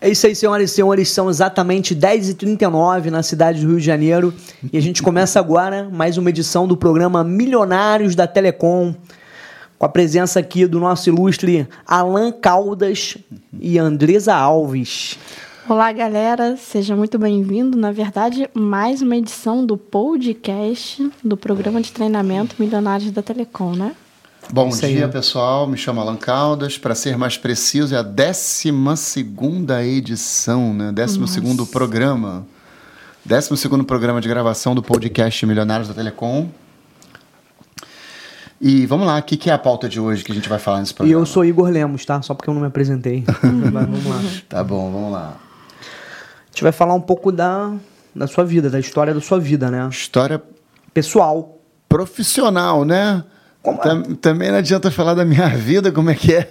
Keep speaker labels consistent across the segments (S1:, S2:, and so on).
S1: É isso aí, senhoras e senhores, são exatamente 10h39 na cidade do Rio de Janeiro e a gente começa agora mais uma edição do programa Milionários da Telecom, com a presença aqui do nosso ilustre Alan Caldas e Andresa Alves.
S2: Olá, galera, seja muito bem-vindo. Na verdade, mais uma edição do podcast do programa de treinamento Milionários da Telecom, né?
S3: Bom dia, pessoal. Me chamo Alan Caldas. Para ser mais preciso, é a 12 edição, né? 12 programa. 12 programa de gravação do podcast Milionários da Telecom. E vamos lá, o que, que é a pauta de hoje que a gente vai falar nesse
S1: E
S3: programa?
S1: eu sou Igor Lemos, tá? Só porque eu não me apresentei. Vamos lá.
S3: Tá bom, vamos lá.
S1: A gente vai falar um pouco da, da sua vida, da história da sua vida, né?
S3: História
S1: Pessoal.
S3: profissional, né?
S1: Como é?
S3: Tam- Também não adianta falar da minha vida, como é que é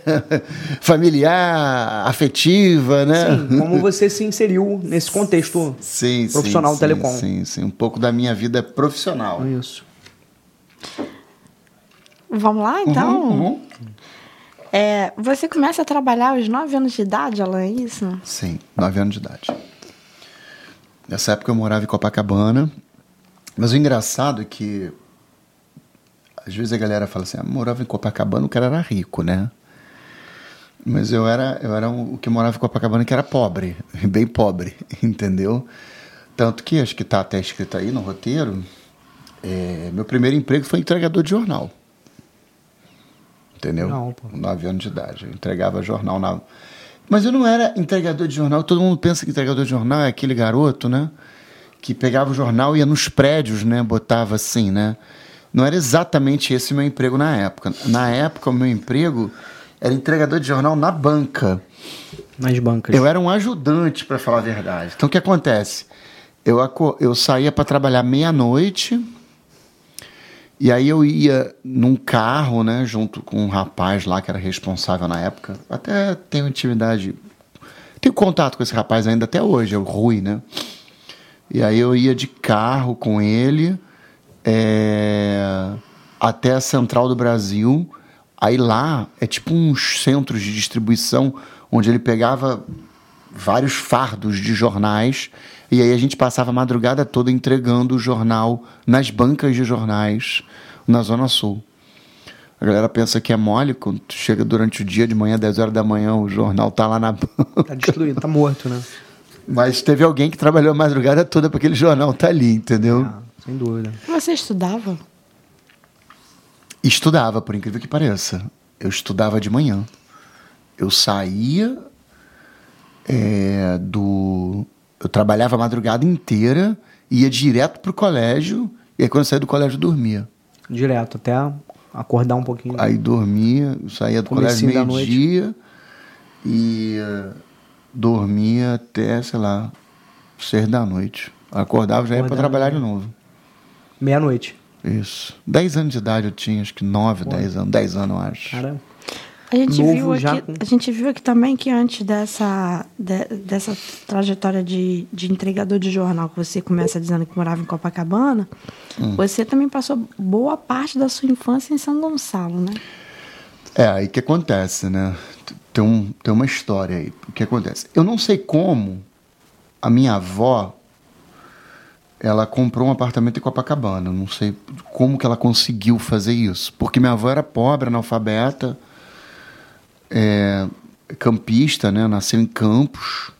S3: familiar, afetiva, né?
S1: Sim, como você se inseriu nesse contexto.
S3: Sim,
S1: Profissional
S3: sim,
S1: telecom.
S3: Sim, sim, sim. Um pouco da minha vida profissional.
S1: Isso.
S2: Vamos lá, então?
S3: Uhum, uhum.
S2: É, você começa a trabalhar aos 9 anos de idade, Alan, é isso?
S3: Sim, nove anos de idade. Nessa época eu morava em Copacabana. Mas o engraçado é que às vezes a galera fala assim, ah, morava em Copacabana, o cara era rico, né? Mas eu era, eu era um- o que morava em Copacabana que era pobre, bem pobre, entendeu? Tanto que acho que tá até escrito aí no roteiro, é, meu primeiro emprego foi entregador de jornal. Entendeu?
S1: Não, pô.
S3: Nove anos de idade. Eu entregava jornal na. Mas eu não era entregador de jornal. Todo mundo pensa que entregador de jornal é aquele garoto, né? Que pegava o jornal e ia nos prédios, né? Botava assim, né? Não era exatamente esse o meu emprego na época. Na época, o meu emprego era entregador de jornal na banca.
S1: Nas bancas.
S3: Eu era um ajudante, para falar a verdade. Então, o que acontece? Eu, eu saía para trabalhar meia-noite, e aí eu ia num carro, né, junto com um rapaz lá que era responsável na época. Até tenho intimidade, tenho contato com esse rapaz ainda até hoje, é o Rui, né? E aí eu ia de carro com ele é, até a Central do Brasil. Aí lá é tipo uns centros de distribuição onde ele pegava vários fardos de jornais e aí a gente passava a madrugada toda entregando o jornal nas bancas de jornais na Zona Sul. A galera pensa que é mole, quando chega durante o dia, de manhã, 10 horas da manhã, o jornal tá lá na banca.
S1: Tá destruído, tá morto, né?
S3: Mas teve alguém que trabalhou a madrugada toda para aquele jornal tá ali, entendeu?
S1: Ah, sem dúvida.
S2: Você estudava?
S3: Estudava, por incrível que pareça. Eu estudava de manhã. Eu saía é, do. Eu trabalhava a madrugada inteira, ia direto pro colégio, e aí quando eu saía do colégio eu dormia.
S1: Direto, até acordar um pouquinho.
S3: Aí dormia, saía do colégio meio-dia e eh, dormia até, sei lá, seis da noite. Acordava já ia para trabalhar de novo.
S1: Meia-noite.
S3: Isso. 10 anos de idade eu tinha, acho que 9, 10 anos. 10 anos, eu acho.
S1: Cara,
S2: A gente,
S1: Novo
S2: viu
S1: já
S2: aqui,
S1: com-
S2: a gente viu aqui também que antes dessa, de- dessa trajetória de, de entregador de jornal, que você começa dizendo que morava em Copacabana,
S3: Hum.
S2: você também passou boa parte da sua infância em São Gonçalo, né?
S3: É, aí que acontece, né? Tem, um, tem uma história aí. O que acontece? Eu não sei como a minha avó ela comprou um apartamento em Copacabana. Não sei como que ela conseguiu fazer isso. Porque minha avó era pobre, analfabeta, é, campista, né? Nasceu em Campos,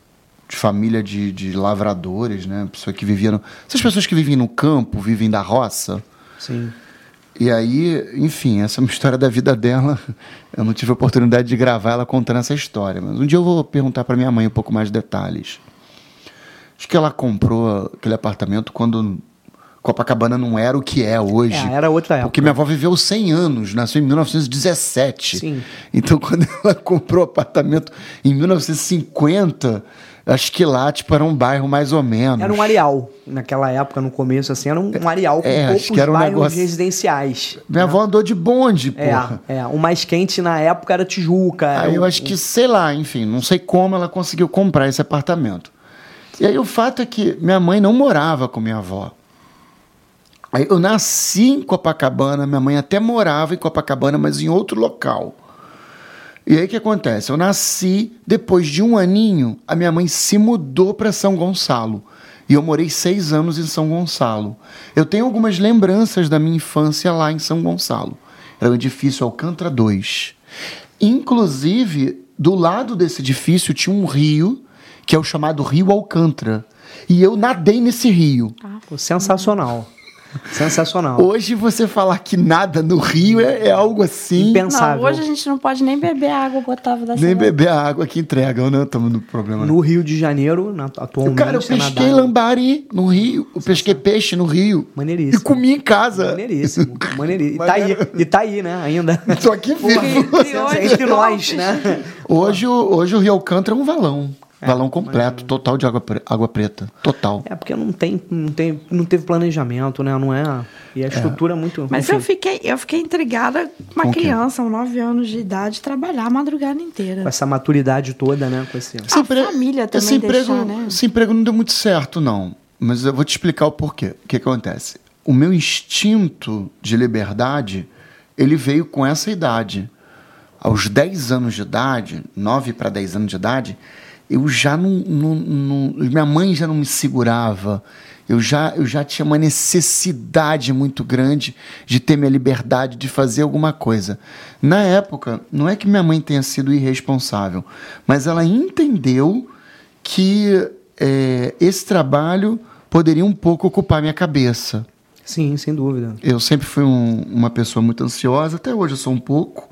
S3: de família de, de lavradores, né? Pessoa que vivia no... Essas pessoas que vivem no campo, vivem da roça.
S1: sim.
S3: E aí, enfim, essa é uma história da vida dela. Eu não tive a oportunidade de gravar ela contando essa história. Mas um dia eu vou perguntar para minha mãe um pouco mais de detalhes. Acho que ela comprou aquele apartamento quando Copacabana não era o que é hoje.
S1: É, era outra época.
S3: Porque minha avó viveu 100 anos, nasceu em 1917.
S1: Sim.
S3: Então, quando ela comprou o apartamento em 1950, acho que lá tipo, era um bairro mais ou menos.
S1: Era um areal. Naquela época, no começo, assim, era um, um areal com
S3: É,
S1: poucos
S3: que era um
S1: bairros
S3: negócio-
S1: residenciais.
S3: Minha avó andou de bonde,
S1: É,
S3: porra.
S1: é. O mais quente na época era Tijuca.
S3: Aí
S1: era
S3: eu
S1: o-
S3: acho que, sei lá, enfim, não sei como ela conseguiu comprar esse apartamento. E aí o fato é que minha mãe não morava com minha avó. Aí eu nasci em Copacabana, minha mãe até morava em Copacabana, mas em outro local. E aí o que acontece? Eu nasci, depois de um aninho, a minha mãe se mudou para São Gonçalo. E eu morei seis anos em São Gonçalo. Eu tenho algumas lembranças da minha infância lá em São Gonçalo. Era o edifício Alcântara 2. Inclusive, do lado desse edifício tinha um rio, que é o chamado Rio Alcântara. E eu nadei nesse rio.
S1: Pô, sensacional. Sensacional.
S3: Hoje você falar que nada no rio é, é algo assim.
S1: Impensável.
S2: Não, hoje a gente não pode nem beber água potável da
S3: Nem
S2: cidade.
S3: beber a água que entregam, né? Estamos no problema.
S1: No Rio de Janeiro, na, atualmente.
S3: Cara, eu
S1: você
S3: pesquei lambari no rio. Eu pesquei peixe no rio.
S1: Maneiríssimo.
S3: E comi em casa.
S1: Maneiríssimo. Maneiríssimo. E tá aí, e tá aí, né? Ainda.
S3: Tô aqui vivo.
S2: Hoje,
S1: Entre nós, né?
S3: Hoje, hoje o Rio Alcântara é um valão. Valão completo, total de água, pre- água preta. Total.
S1: É porque não tem, não tem, não teve planejamento, né? Não é. E a estrutura é muito.
S2: Mas
S1: enfim,
S2: eu fiquei, eu fiquei intrigada com uma
S3: Com
S2: criança, com 9 anos de idade, trabalhar a madrugada
S1: com
S2: inteira.
S1: essa maturidade toda, né? Com esse.
S2: A família também
S3: esse emprego,
S2: deixar, né?
S3: esse emprego não deu muito certo, não. Mas eu vou te explicar o porquê. O que acontece? O meu instinto de liberdade, ele veio com essa idade. Aos 10 anos de idade, 9 para 10 anos de idade, eu já não, não, não- Minha mãe já não me segurava. Eu já, eu já tinha uma necessidade muito grande de ter minha liberdade de fazer alguma coisa. Na época, não é que minha mãe tenha sido irresponsável, mas ela entendeu que é, esse trabalho poderia um pouco ocupar minha cabeça.
S1: Sim, sem dúvida.
S3: Eu sempre fui um- uma pessoa muito ansiosa, até hoje eu sou um pouco.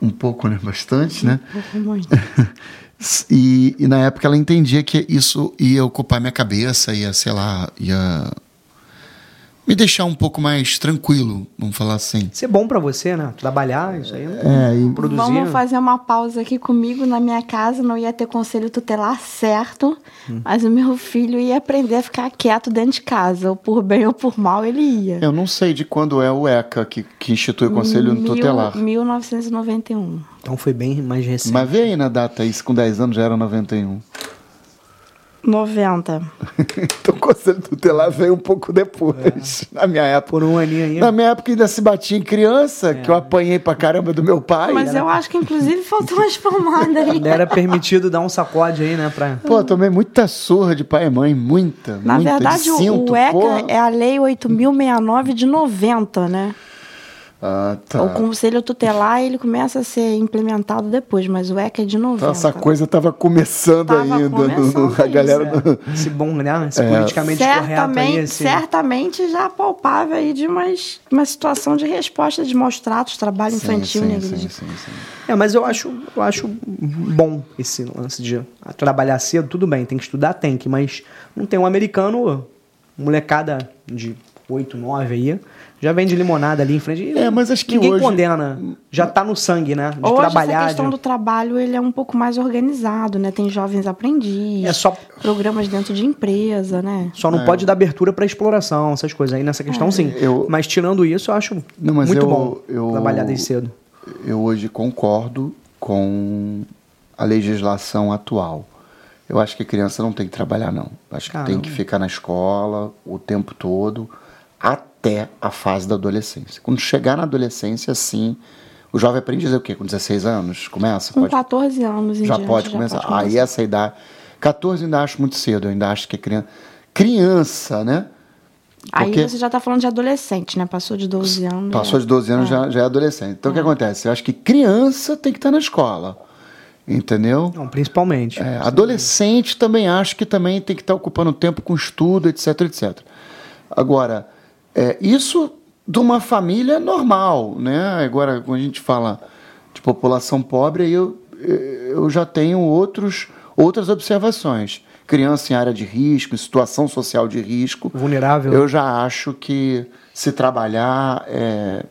S3: Um pouco, né? Bastante, né?
S2: Pouco muito.
S3: E, e na época ela entendia que isso ia ocupar minha cabeça, ia, sei lá, ia me deixar um pouco mais tranquilo, vamos falar assim.
S1: Ser bom pra você, né? Trabalhar, isso aí.
S3: É, e-
S1: Produzir.
S2: Vamos fazer uma pausa aqui comigo. Na minha casa não ia ter conselho tutelar certo,
S1: Hum.
S2: mas o meu filho ia aprender a ficar quieto dentro de casa, ou por bem ou por mal ele ia.
S3: Eu não sei de quando é o ECA que, que institui o Conselho
S2: Mil-
S3: Tutelar.
S2: 1991.
S1: Então foi bem mais recente.
S3: Mas vê aí na data, isso com 10 anos já era 91.
S2: 90.
S3: então o Conselho Tutelar veio um pouco depois, na minha época.
S1: Por um aninho aí.
S3: Na minha época ainda se batia em criança, que eu apanhei pra caramba do meu pai.
S2: Mas eu acho que inclusive faltou umas palmadas aí.
S1: Era permitido dar um sacode aí, né? Pra...
S3: Pô, eu tomei muita surra de pai e mãe, muita,
S2: Na
S3: muita.
S2: verdade,
S3: cinto,
S2: o ECA
S3: porra.
S2: é a Lei 8.069 de 90, né?
S3: Ah, tá.
S2: O Conselho Tutelar ele começa a ser implementado depois, mas o ECA é de 90.
S3: Então, Essa coisa tava começando
S2: Tava
S3: ainda. no- no-
S2: começando
S3: a galera. no-
S1: Esse bom, né? Esse
S3: É.
S1: politicamente correto aí.
S2: certamente,
S1: Esse...
S2: certamente já palpável aí de umas, uma situação de resposta de maus tratos, trabalho infantil,
S3: sim,
S2: né?
S3: sim,
S2: Gris?
S3: sim, sim.
S1: É, mas eu acho, eu acho bom esse lance de trabalhar cedo, tudo bem, tem que estudar, tem que, mas não tem um americano, molecada de 8, 9 aí, já vende limonada ali em frente.
S3: É, mas acho que
S1: ninguém
S3: hoje-
S1: condena, já tá no sangue, né? De
S2: Hoje
S1: trabalhar.
S2: essa questão
S1: de-
S2: do trabalho ele é um pouco mais organizado, né? Tem jovens aprendizes,
S1: É só-
S2: programas dentro de empresa, né?
S1: Só não pode dar abertura para exploração, essas coisas aí nessa questão, sim.
S3: É. Eu-
S1: Mas tirando isso, eu acho
S3: Não, mas
S1: muito
S3: eu-
S1: bom
S3: eu-
S1: trabalhar desde cedo.
S3: Eu hoje concordo com a legislação atual. Eu acho que criança não tem que trabalhar, não. Acho que tem
S1: Caramba.
S3: que ficar na escola o tempo todo, até a fase da adolescência. Quando chegar na adolescência, sim. O jovem aprende a dizer o quê? Com 16 anos? Começa?
S2: Com
S3: Pode
S2: 14 anos em
S3: já
S2: diante,
S3: pode começar.
S2: pode
S3: Aí essa idade. 14 eu ainda acho muito cedo, eu ainda acho que é criança. Criança, né?
S2: Aí
S3: Porque-
S2: você já está falando de adolescente, né? Passou de 12 anos.
S3: Passou
S2: já-
S3: de 12 anos, já, já é adolescente. Então o que acontece? Eu acho que criança tem que estar na escola. Entendeu?
S1: Não, principalmente.
S3: É, adolescente também acho que também tem que estar ocupando tempo com estudo, etc, etc. Agora, é, isso de uma família normal, né? Agora, quando a gente fala de população pobre, aí eu, eu já tenho outros, outras observações. Criança em área de risco, em situação social de risco.
S1: Vulnerável.
S3: Eu já acho que se trabalhar é,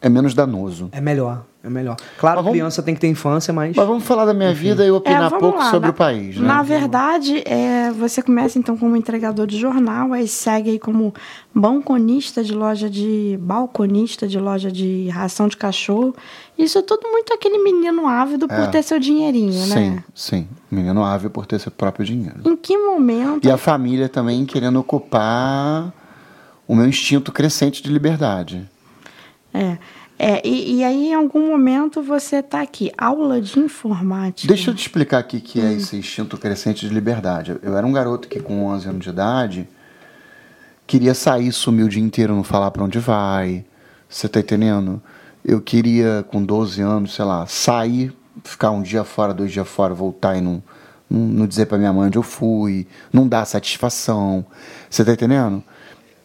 S3: é menos danoso.
S1: É melhor, é melhor. Claro,
S3: vamos-
S1: criança tem que ter infância, mas...
S3: Mas vamos falar da minha vida e eu
S2: É,
S3: opinar
S2: vamos
S3: pouco
S2: lá.
S3: sobre
S2: Na-
S3: o país, né?
S2: Na verdade, é, você começa então como entregador de jornal, aí segue aí como balconista de loja de balconista de loja de ração de cachorro. Isso é tudo muito aquele menino ávido por
S3: É.
S2: ter seu dinheirinho,
S3: Sim,
S2: né?
S3: sim. Menino ável por ter seu próprio dinheiro.
S2: Em que momento?
S3: E a família também querendo ocupar o meu instinto crescente de liberdade.
S2: É. É, e, e aí, em algum momento, você está aqui, aula de informática.
S3: Deixa eu te explicar aqui o que é esse instinto crescente de liberdade. Eu era um garoto que, com 11 anos de idade, queria sair, sumir o dia inteiro, não falar para onde vai. Você tá entendendo? Eu queria, com 12 anos, sei lá, sair, ficar um dia fora, dois dias fora, voltar e não, não, não dizer para minha mãe onde eu fui, não dar satisfação. Você tá entendendo?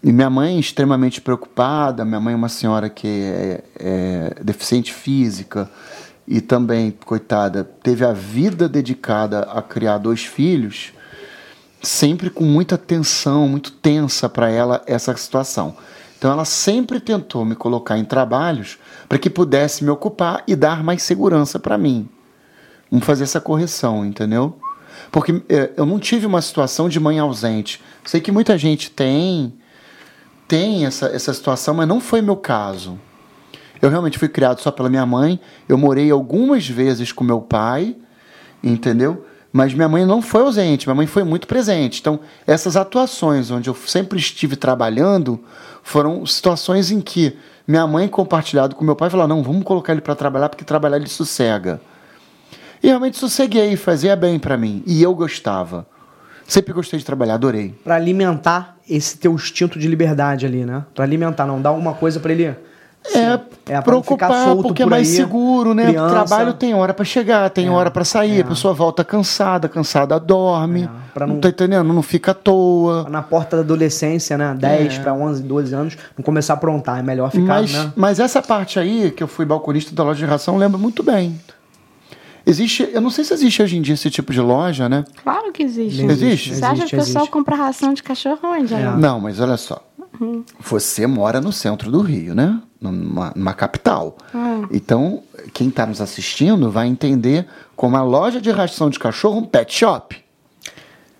S3: E minha mãe extremamente preocupada, minha mãe é uma senhora que é, é deficiente física e também, coitada, teve a vida dedicada a criar dois filhos, sempre com muita tensão, muito tensa para ela essa situação. Então ela sempre tentou me colocar em trabalhos para que pudesse me ocupar e dar mais segurança para mim. Vamos fazer essa correção, entendeu? Porque é, eu não tive uma situação de mãe ausente. Sei que muita gente tem, tem essa, essa situação, mas não foi meu caso. Eu realmente fui criado só pela minha mãe. Eu morei algumas vezes com meu pai, entendeu? Mas minha mãe não foi ausente, minha mãe foi muito presente. Então, essas atuações onde eu sempre estive trabalhando foram situações em que minha mãe, compartilhado com meu pai, falou: não, vamos colocar ele para trabalhar porque trabalhar ele sossega. E realmente sosseguei, fazia bem para mim. E eu gostava. Sempre gostei de trabalhar, adorei.
S1: Para alimentar esse teu instinto de liberdade ali, né? Para alimentar, não dar alguma coisa para ele.
S3: É, é preocupar porque é mais aí, seguro, né? Criança. Trabalho tem hora para chegar, tem é, hora para sair, é. a pessoa volta cansada, cansada dorme. É, pra não, não tá entendendo? Não fica à toa.
S1: Na porta da adolescência, né? 10 para 11, 12 anos, não começar a aprontar, é melhor ficar,
S3: mas,
S1: né?
S3: Mas essa parte aí, que eu fui balconista da loja de ração, lembro muito bem. Existe, eu não sei se existe hoje em dia esse tipo de loja, né?
S2: Claro que existe.
S3: Existe? existe?
S2: Você acha que o pessoal compra ração de cachorro onde? É.
S3: Não, mas olha só. Uhum. Você mora no centro do Rio, né? Numa, numa capital. Uhum. Então, quem está nos assistindo vai entender como a loja de ração de cachorro é um pet shop.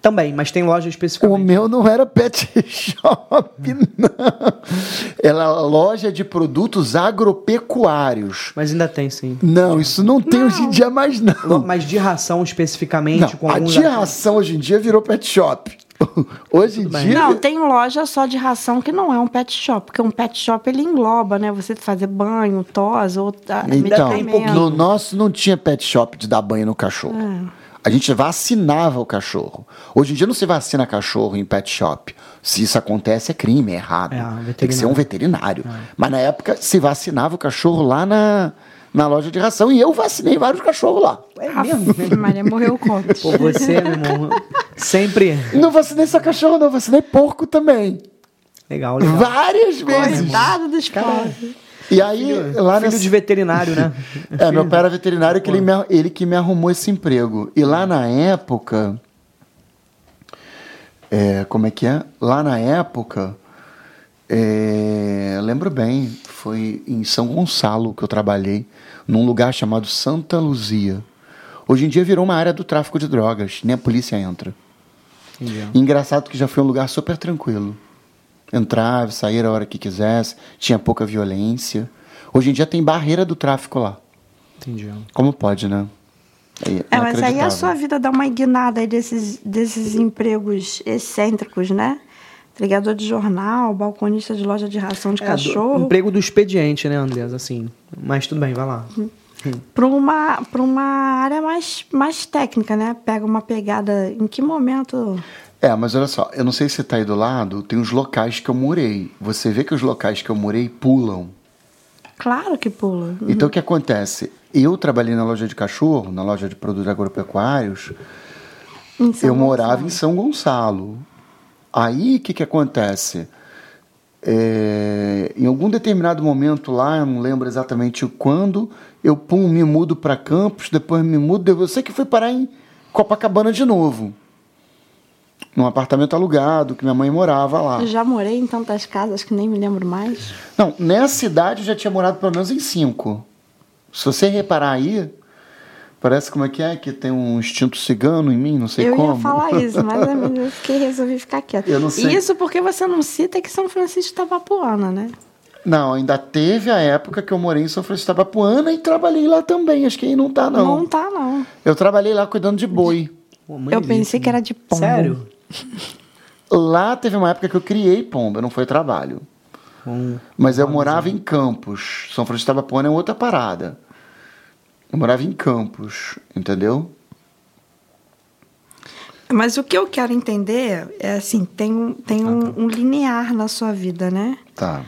S1: Também, mas tem loja especificamente.
S3: O meu não era pet shop, não. Era loja de produtos agropecuários.
S1: Mas ainda tem, sim.
S3: Não, isso não tem não. hoje em dia mais, não.
S1: Mas de ração especificamente? Não,
S3: com a de ração hoje em dia virou pet shop. Hoje em dia.
S2: Não, tem loja só de ração que não é um pet shop, porque um pet shop ele engloba, né? Você fazer banho, tosa, ou
S3: então, no nosso não tinha pet shop de dar banho no cachorro. É. A gente vacinava o cachorro. Hoje em dia não se vacina cachorro em pet shop. Se isso acontece, é crime, é errado. É, Tem que ser um veterinário. É. Mas na época se vacinava o cachorro lá na, na loja de ração e eu vacinei vários cachorros lá.
S2: É mesmo? Maria morreu com
S1: você, meu irmão, sempre.
S3: Não vacinei só cachorro, não, vacinei porco também.
S1: Legal, legal.
S3: Várias vezes.
S2: Coitado dos porcos.
S3: E aí,
S1: filho, lá filho nessa... de veterinário, né?
S3: é, meu pai era veterinário, que ele, me, ele que me arrumou esse emprego. E lá na época. É, como é que é? Lá na época. É, lembro bem, foi em São Gonçalo que eu trabalhei, num lugar chamado Santa Luzia. Hoje em dia virou uma área do tráfico de drogas, nem a polícia entra. Entendi. Engraçado que já foi um lugar super tranquilo entrava, sair a hora que quisesse, tinha pouca violência. Hoje em dia tem barreira do tráfico lá.
S1: Entendi.
S3: Como pode, né?
S2: É, é mas aí a sua vida dá uma guinada aí desses, desses empregos excêntricos, né? Entregador de jornal, balconista de loja de ração de é, cachorro.
S1: Do, emprego do expediente, né, Andrés? Assim. Mas tudo bem, vai lá. Uhum.
S2: Para uma, uma área mais, mais técnica, né? Pega uma pegada. Em que momento
S3: é, mas olha só, eu não sei se está aí do lado, tem os locais que eu morei. Você vê que os locais que eu morei pulam.
S2: Claro que pulam.
S3: Uhum. Então o que acontece? Eu trabalhei na loja de cachorro, na loja de produtos agropecuários. eu morava em São Gonçalo. Aí o que, que acontece? É, em algum determinado momento lá, eu não lembro exatamente quando, eu pum, me mudo para Campos, depois me mudo, eu sei que fui parar em Copacabana de novo num apartamento alugado que minha mãe morava lá.
S2: Eu já morei em tantas casas que nem me lembro mais.
S3: Não, nessa cidade eu já tinha morado pelo menos em cinco. Se você reparar aí, parece como é que é, que tem um instinto cigano em mim, não sei
S2: eu
S3: como.
S2: Eu ia falar isso, mas eu fiquei, resolvi ficar quieto. Eu não sei. Isso porque você não cita que São Francisco está Tabapuana, né?
S3: Não, ainda teve a época que eu morei em São Francisco Tabapuana e trabalhei lá também. Acho que aí não tá, não.
S2: Não tá, não.
S3: Eu trabalhei lá cuidando de boi.
S2: Eu pensei que era de pombo.
S1: Sério?
S3: Lá teve uma época que eu criei pomba, não foi trabalho.
S1: Um-
S3: Mas eu morava em Campos. São Francisco da Bapuana é outra parada. Eu morava em Campos, entendeu?
S2: Mas o que eu quero entender é assim, tem, um, tem um, um linear na sua vida, né?
S3: Tá.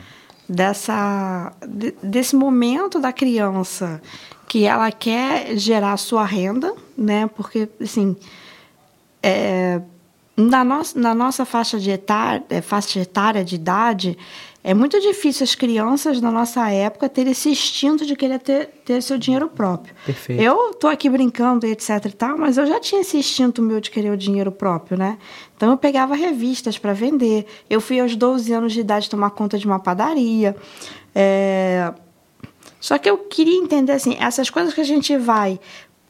S2: Dessa, de- desse momento da criança que ela quer gerar sua renda, né? Porque, assim, é, na, nossa, na nossa faixa, de etária, é, faixa etária de idade, é muito difícil as crianças da nossa época terem esse instinto de querer ter, ter seu dinheiro próprio.
S1: Perfeito.
S2: Eu tô aqui brincando e etc e tal, mas eu já tinha esse instinto meu de querer o dinheiro próprio, né? Então eu pegava revistas para vender. Eu fui aos 12 anos de idade tomar conta de uma padaria. É, Só que eu queria entender assim, essas coisas que a gente vai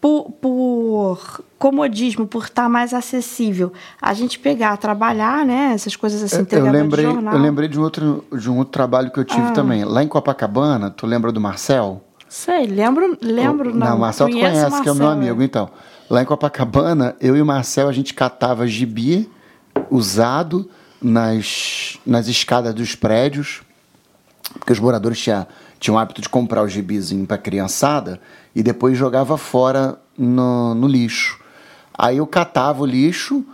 S2: por, por comodismo, por estar mais acessível, a gente pegar, trabalhar, né? Essas coisas assim,
S3: Eu, eu lembrei,
S2: de jornal.
S3: eu lembrei de um, outro, de um outro trabalho que eu tive
S2: Ah.
S3: também. Lá em Copacabana, tu lembra do Marcel?
S2: Sei, lembro, lembro,
S3: O-
S2: não.
S3: o Marcel tu conhece, que é o meu
S2: Marcel,
S3: amigo. Então, lá em Copacabana, eu e o Marcel, a gente catava gibi usado nas, nas escadas dos prédios, porque os moradores tinham, tinham o hábito de comprar o gibizinho para criançada e depois jogava fora no, no lixo. Aí eu catava o lixo,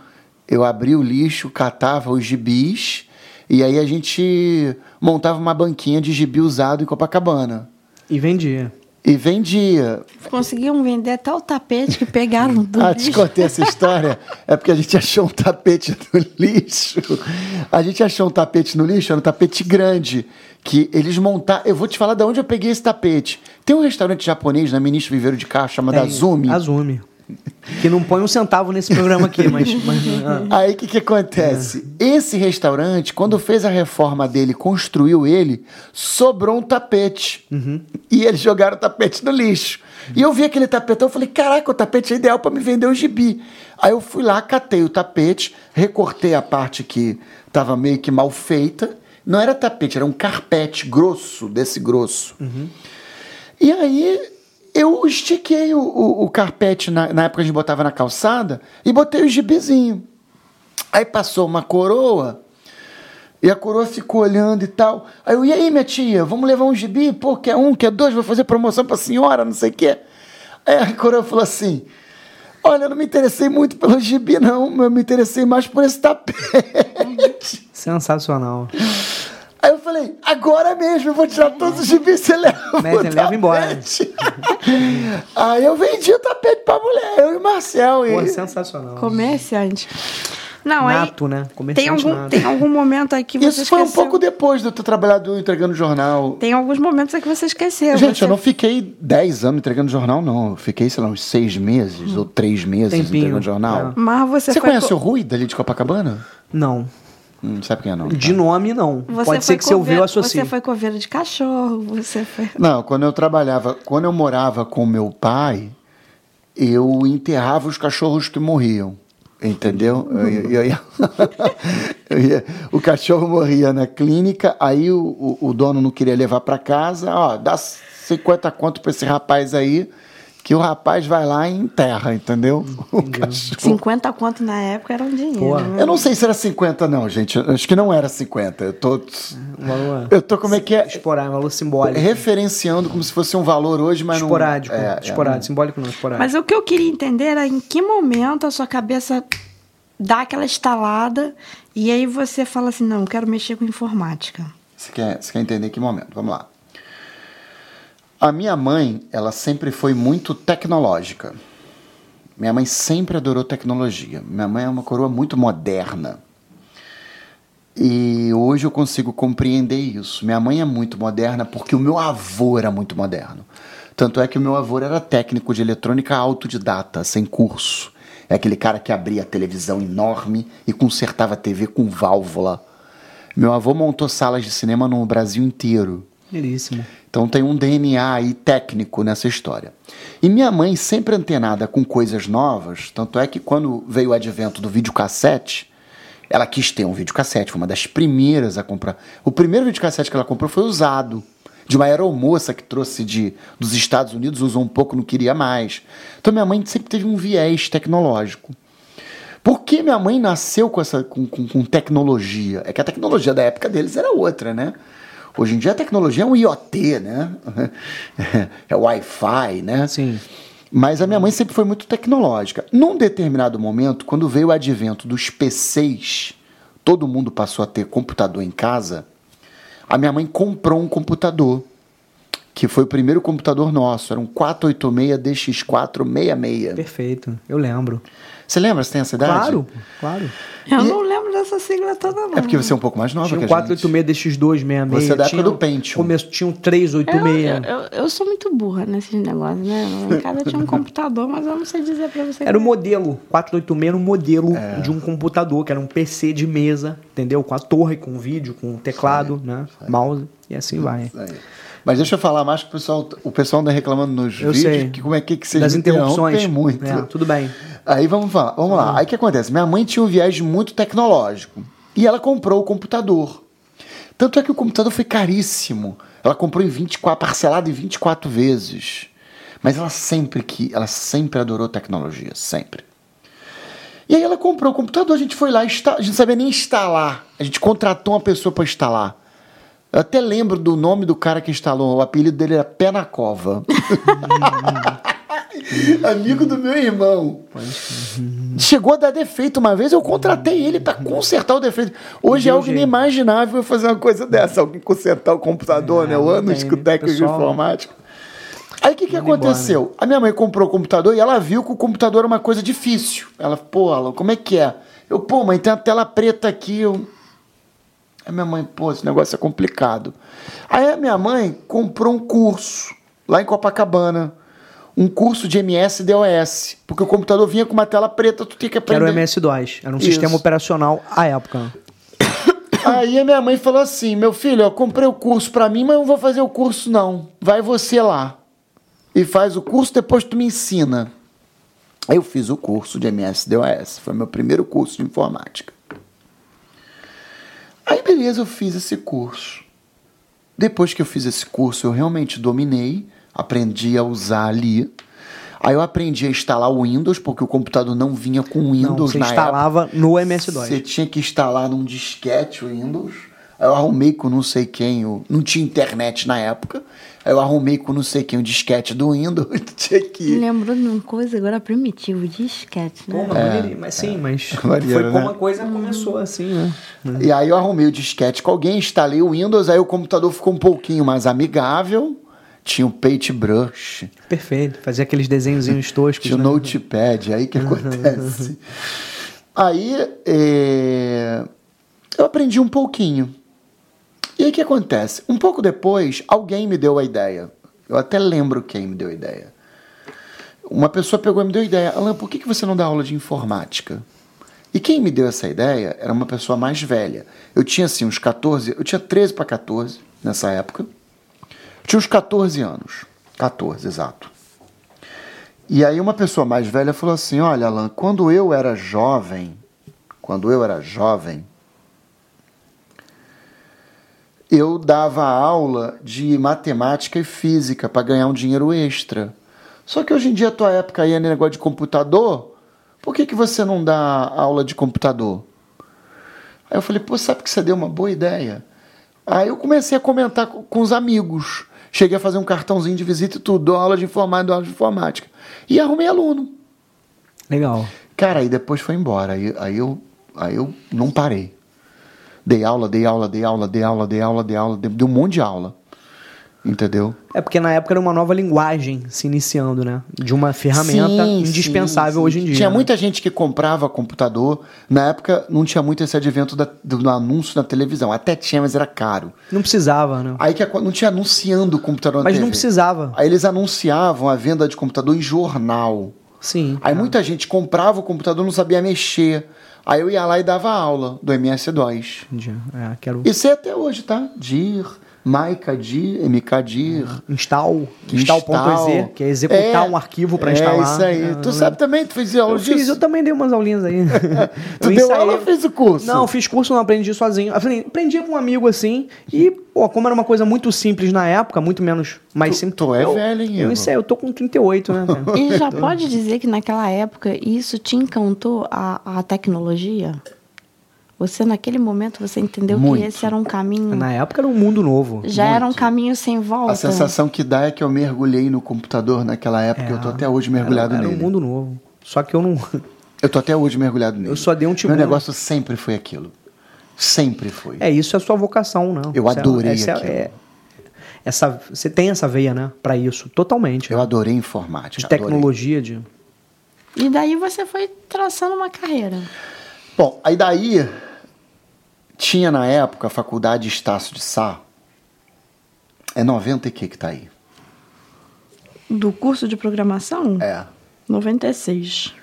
S3: eu abria o lixo, catava os gibis, e aí a gente montava uma banquinha de gibi usado em Copacabana.
S1: E vendia.
S3: E vendia.
S2: Conseguiam vender até o tapete que pegaram do
S3: Ah, te
S2: lixo.
S3: contei essa história. É porque a gente achou um tapete no lixo. A gente achou um tapete no lixo, era um tapete grande. Que eles montaram. Eu vou te falar de onde eu peguei esse tapete. Tem um restaurante japonês na Ministro Viveiro de Carro chamado
S1: Tem
S3: Azumi.
S1: Azumi. Que não põe um centavo nesse programa aqui, mas. mas ah,
S3: Aí o que, que acontece? Esse restaurante, quando fez a reforma dele, construiu ele, sobrou um tapete. E eles jogaram o tapete no lixo. E eu vi aquele tapetão, eu falei, caraca, o tapete é ideal para me vender o gibi. Aí eu fui lá, catei o tapete, recortei a parte que estava meio que mal feita. Não era tapete, era um carpete grosso, desse grosso. E aí eu estiquei o, o, o carpete, na, na época a gente botava na calçada, e botei o gibizinho. Aí passou uma coroa, e a coroa ficou olhando e tal. Aí eu, e aí, minha tia, vamos levar um gibi? Pô, quer um, quer dois, vou fazer promoção pra senhora, não sei o quê. Aí a coroa falou assim: Olha, eu não me interessei muito pelo gibi, não, eu me interessei mais por esse tapete.
S1: sensacional.
S3: Aí eu falei, agora mesmo eu vou tirar todos os gibis e você leva.
S1: Mete,
S3: o
S1: leva embora.
S3: tapete." Aí eu vendi o tapete pra mulher, eu e o Marcel.
S1: Pô,
S3: e...
S1: sensacional.
S2: Comerciante. Não,
S1: Nato,
S2: aí.
S1: né?
S2: Tem
S1: Comerciante
S2: algum,
S1: nato.
S2: tem algum momento aí que você
S3: Isso foi um
S2: esqueceu.
S3: pouco depois de eu ter trabalhado entregando jornal.
S2: Tem alguns momentos aí que você esqueceu.
S3: Gente,
S2: você...
S3: eu não fiquei 10 anos entregando jornal, não. Eu fiquei, sei lá, uns 6 meses ou 3 meses
S1: Tempinho,
S3: entregando jornal.
S1: é.
S2: Mas você,
S3: Você
S2: foi
S3: conhece
S2: co-
S3: o Rui dali de Copacabana?
S1: Não.
S3: Não sabe quem é, não.
S1: De nome, não.
S2: Você
S1: Pode
S2: foi
S1: ser que você ouviu,
S2: coveiro-
S1: associe.
S2: Você foi coveiro de cachorro, você foi.
S3: Não, quando eu trabalhava, quando eu morava com meu pai, eu enterrava os cachorros que morriam. Entendeu? Eu ia- eu ia- eu ia- o cachorro morria na clínica, aí o, o- o dono não queria levar para casa. Ó, dá 50 conto para esse rapaz aí, que o rapaz vai lá e enterra, entendeu? O cachorro.
S2: 50 conto na época era um dinheiro.
S1: Pô.
S2: né?
S3: Eu não sei se era 50, não, gente. Eu Acho que não era 50. Eu tô.
S1: Valor
S3: Eu tô como é que é?
S1: esporádico, um valor simbólico.
S3: Referenciando como se fosse um valor hoje, mas não.
S1: Esporádico.
S3: é, é,
S1: esporádico. Simbólico não, esporádico.
S2: Mas o que eu queria entender era em que momento a sua cabeça dá aquela estalada e aí você fala assim: não, quero mexer com informática.
S3: Você quer, você quer entender que momento? Vamos lá. A minha mãe, ela sempre foi muito tecnológica. Minha mãe sempre adorou tecnologia. Minha mãe é uma coroa muito moderna. E hoje eu consigo compreender isso. Minha mãe é muito moderna porque o meu avô era muito moderno. Tanto é que o meu avô era técnico de eletrônica autodidata, sem curso. É aquele cara que abria a televisão enorme e consertava a TV com válvula. Meu avô montou salas de cinema no Brasil inteiro.
S1: Belíssimo.
S3: Então tem um DNA aí técnico nessa história. E minha mãe, sempre antenada com coisas novas, tanto é que quando veio o advento do videocassete, ela quis ter um videocassete, foi uma das primeiras a comprar. O primeiro videocassete que ela comprou foi usado, de uma aeromoça que trouxe de, dos Estados Unidos, usou um pouco, não queria mais. Então minha mãe sempre teve um viés tecnológico. Por que minha mãe nasceu com, essa, com, com, com tecnologia? É que a tecnologia da época deles era outra, né? Hoje em dia a tecnologia é um IoT, né? É Wi-Fi, né?
S1: Sim.
S3: Mas a minha mãe sempre foi muito tecnológica. Num determinado momento, quando veio o advento dos PCs, todo mundo passou a ter computador em casa, a minha mãe comprou um computador, que foi o primeiro computador nosso, era um 486 DX466.
S1: Perfeito, eu lembro.
S3: Você lembra? Você tem essa idade?
S1: Claro, claro.
S2: Eu
S3: E-
S2: não lembro dessa sigla toda, não.
S3: É porque você é um pouco mais nova
S1: Tinha
S3: que
S1: um
S3: a gente.
S1: 486 DX266.
S3: Você é da época
S1: tinha,
S3: do Pentium.
S1: Começo, tinha um
S2: Eu,
S1: 386.
S2: eu, eu sou muito burra nesses negócios, né? Em casa tinha um computador, mas eu não sei dizer pra você.
S1: Era o modelo, 486 era um modelo
S3: É.
S1: de um computador, que era um PC de mesa, entendeu? Com a torre, com vídeo, com teclado, né? Mouse, e assim vai.
S3: Isso aí. Mas deixa eu falar mais que o pessoal, o pessoal anda reclamando nos
S1: Eu
S3: vídeos
S1: sei.
S3: que como é que, que vocês
S1: Das interrupções.
S3: interrompem muito.
S1: É, tudo bem.
S3: Aí vamos falar, vamos lá. Aí o que acontece? Minha mãe tinha um viés muito tecnológico e ela comprou o computador. Tanto é que o computador foi caríssimo. Ela comprou em 24, parcelado em 24 vezes. Mas ela sempre que, ela sempre adorou tecnologia, sempre. E aí ela comprou o computador, a gente foi lá, a gente não sabia nem instalar. A gente contratou uma pessoa para instalar. Eu até lembro do nome do cara que instalou, o apelido dele era Pé na Cova. Amigo do meu irmão. Chegou a dar defeito uma vez, eu contratei ele para consertar o defeito. Hoje é algo inimaginável fazer uma coisa dessa, alguém consertar o computador,
S1: É,
S3: né? O anos
S1: tem,
S3: com técnico de informática. Aí o que, que
S1: Manda embora,
S3: aconteceu? A minha mãe comprou o computador e ela viu que o computador era uma coisa difícil. Ela, pô, Alan, como é que é? Eu, pô, mãe, tem a tela preta aqui. Eu... Aí minha mãe, pô, esse negócio é complicado. Aí a minha mãe comprou um curso lá em Copacabana. Um curso de MS DOS. Porque o computador vinha com uma tela preta, tu tinha que
S1: Que era
S3: aprender.
S1: o MS-DOS. Era um
S3: Isso.
S1: sistema operacional à época.
S3: Aí a minha mãe falou assim: meu filho, eu comprei o curso pra mim, mas eu não vou fazer o curso, não. Vai você lá. E faz o curso, depois tu me ensina. Aí eu fiz o curso de MS-DOS. Foi meu primeiro curso de informática. Aí, beleza, eu fiz esse curso. Depois que eu fiz esse curso, eu realmente dominei, aprendi a usar ali. Aí eu aprendi a instalar o Windows, porque o computador não vinha com
S1: Não,
S3: Windows
S1: você
S3: na época.
S1: instalava no MS-DOS.
S3: Você tinha que instalar num disquete o Windows. Aí eu arrumei com não sei quem, o... não tinha internet na época. Aí eu arrumei com não sei quem o disquete do Windows. tinha que.
S2: lembrou de uma coisa agora primitivo, disquete, né?
S1: Pô, mas, mas sim, mas
S3: Maneiro,
S1: foi como
S3: né?
S1: a coisa começou assim, né?
S3: E aí eu arrumei o disquete com alguém, instalei o Windows, aí o computador ficou um pouquinho mais amigável. Tinha o paintbrush,
S1: Perfeito. Fazia aqueles desenhozinhos toscos.
S3: tinha o
S1: né?
S3: notepad, aí que acontece. Aí é, eu aprendi um pouquinho. E aí o que acontece? Um pouco depois, alguém me deu a ideia. Eu até lembro quem me deu a ideia. Uma pessoa pegou e me deu a ideia. Alan, por que você não dá aula de informática? E quem me deu essa ideia era uma pessoa mais velha. Eu tinha assim uns 14, eu tinha 13 para 14 nessa época. Eu tinha uns 14 anos. 14, exato. E aí uma pessoa mais velha falou assim: "Olha, Alan, quando eu era jovem, quando eu era jovem, eu dava aula de matemática e física para ganhar um dinheiro extra. Só que hoje em dia, a tua época aí é negócio de computador, por que, que você não dá aula de computador? Aí eu falei, pô, sabe que você deu uma boa ideia? Aí eu comecei a comentar com, os amigos. Cheguei a fazer um cartãozinho de visita e tudo, dou aula de informática, dou aula de informática. E arrumei aluno.
S1: Legal.
S3: Cara, aí depois foi embora. Aí, aí, eu, aí eu não parei. Dei aula, dei aula, dei aula, dei aula, dei aula, dei aula, dei, um monte de aula. Entendeu?
S1: É porque na época era uma nova linguagem se iniciando, né? De uma ferramenta
S3: Sim,
S1: indispensável
S3: sim, sim.
S1: hoje em dia.
S3: Tinha
S1: né?
S3: muita gente que comprava computador. Na época não tinha muito esse advento da- do, anúncio na televisão. Até tinha, mas era caro.
S1: Não precisava, né?
S3: Aí que não tinha anunciando o computador na
S1: Mas
S3: TV.
S1: não precisava.
S3: Aí eles anunciavam a venda de computador em jornal.
S1: Sim.
S3: Aí
S1: é.
S3: muita gente comprava o computador não sabia mexer. Aí eu ia lá e dava aula do MS-DOS.
S1: Entendi. É, quero
S3: Isso é até hoje, tá? DIR, Maica DIR, MK DIR.
S1: install, install.exe, que é executar um arquivo para instalar.
S3: É isso aí.
S1: É,
S3: tu
S1: eu
S3: sabe também? Tu fez aula
S1: Eu fiz,
S3: disso?
S1: eu também dei umas aulinhas aí.
S3: Tu
S1: Eu
S3: deu
S1: ensaiei-
S3: aula ou fez o curso?
S1: Não, fiz curso, não aprendi sozinho. Aprendi com um amigo assim. E, pô, como era uma coisa muito simples na época, muito menos mais
S3: Tu-
S1: simples.
S3: tu é
S1: eu,
S3: velho, hein,
S1: Eu
S3: Igor?
S1: ensaiei, eu tô com 38, né, cara?
S2: E já pode dizer que naquela época isso te encantou a, a tecnologia? Você, naquele momento, você entendeu
S3: Muito.
S2: que esse era um caminho.
S1: Na época era um mundo novo.
S2: Já era um
S3: muito.
S2: caminho sem volta.
S3: A sensação que dá é que eu mergulhei no computador naquela época. eu tô até hoje mergulhado
S1: era, era
S3: nele.
S1: um mundo novo. Só que eu não.
S3: Eu tô até hoje mergulhado nele.
S1: Eu só dei um timão.
S3: Meu negócio sempre foi aquilo. Sempre foi.
S1: É, isso é a sua vocação, não.
S3: Eu
S1: Isso é-
S3: adorei
S1: essa é-
S3: aquilo.
S1: é- essa, você tem essa veia, né? Pra isso. Totalmente.
S3: Eu adorei informática.
S1: de
S3: adorei.
S1: tecnologia, de.
S2: E daí você foi traçando uma carreira.
S3: Bom, aí daí tinha na época a faculdade Estácio de Sá. É 90 e que que tá aí?
S2: Do curso de programação?
S3: É.
S2: 96.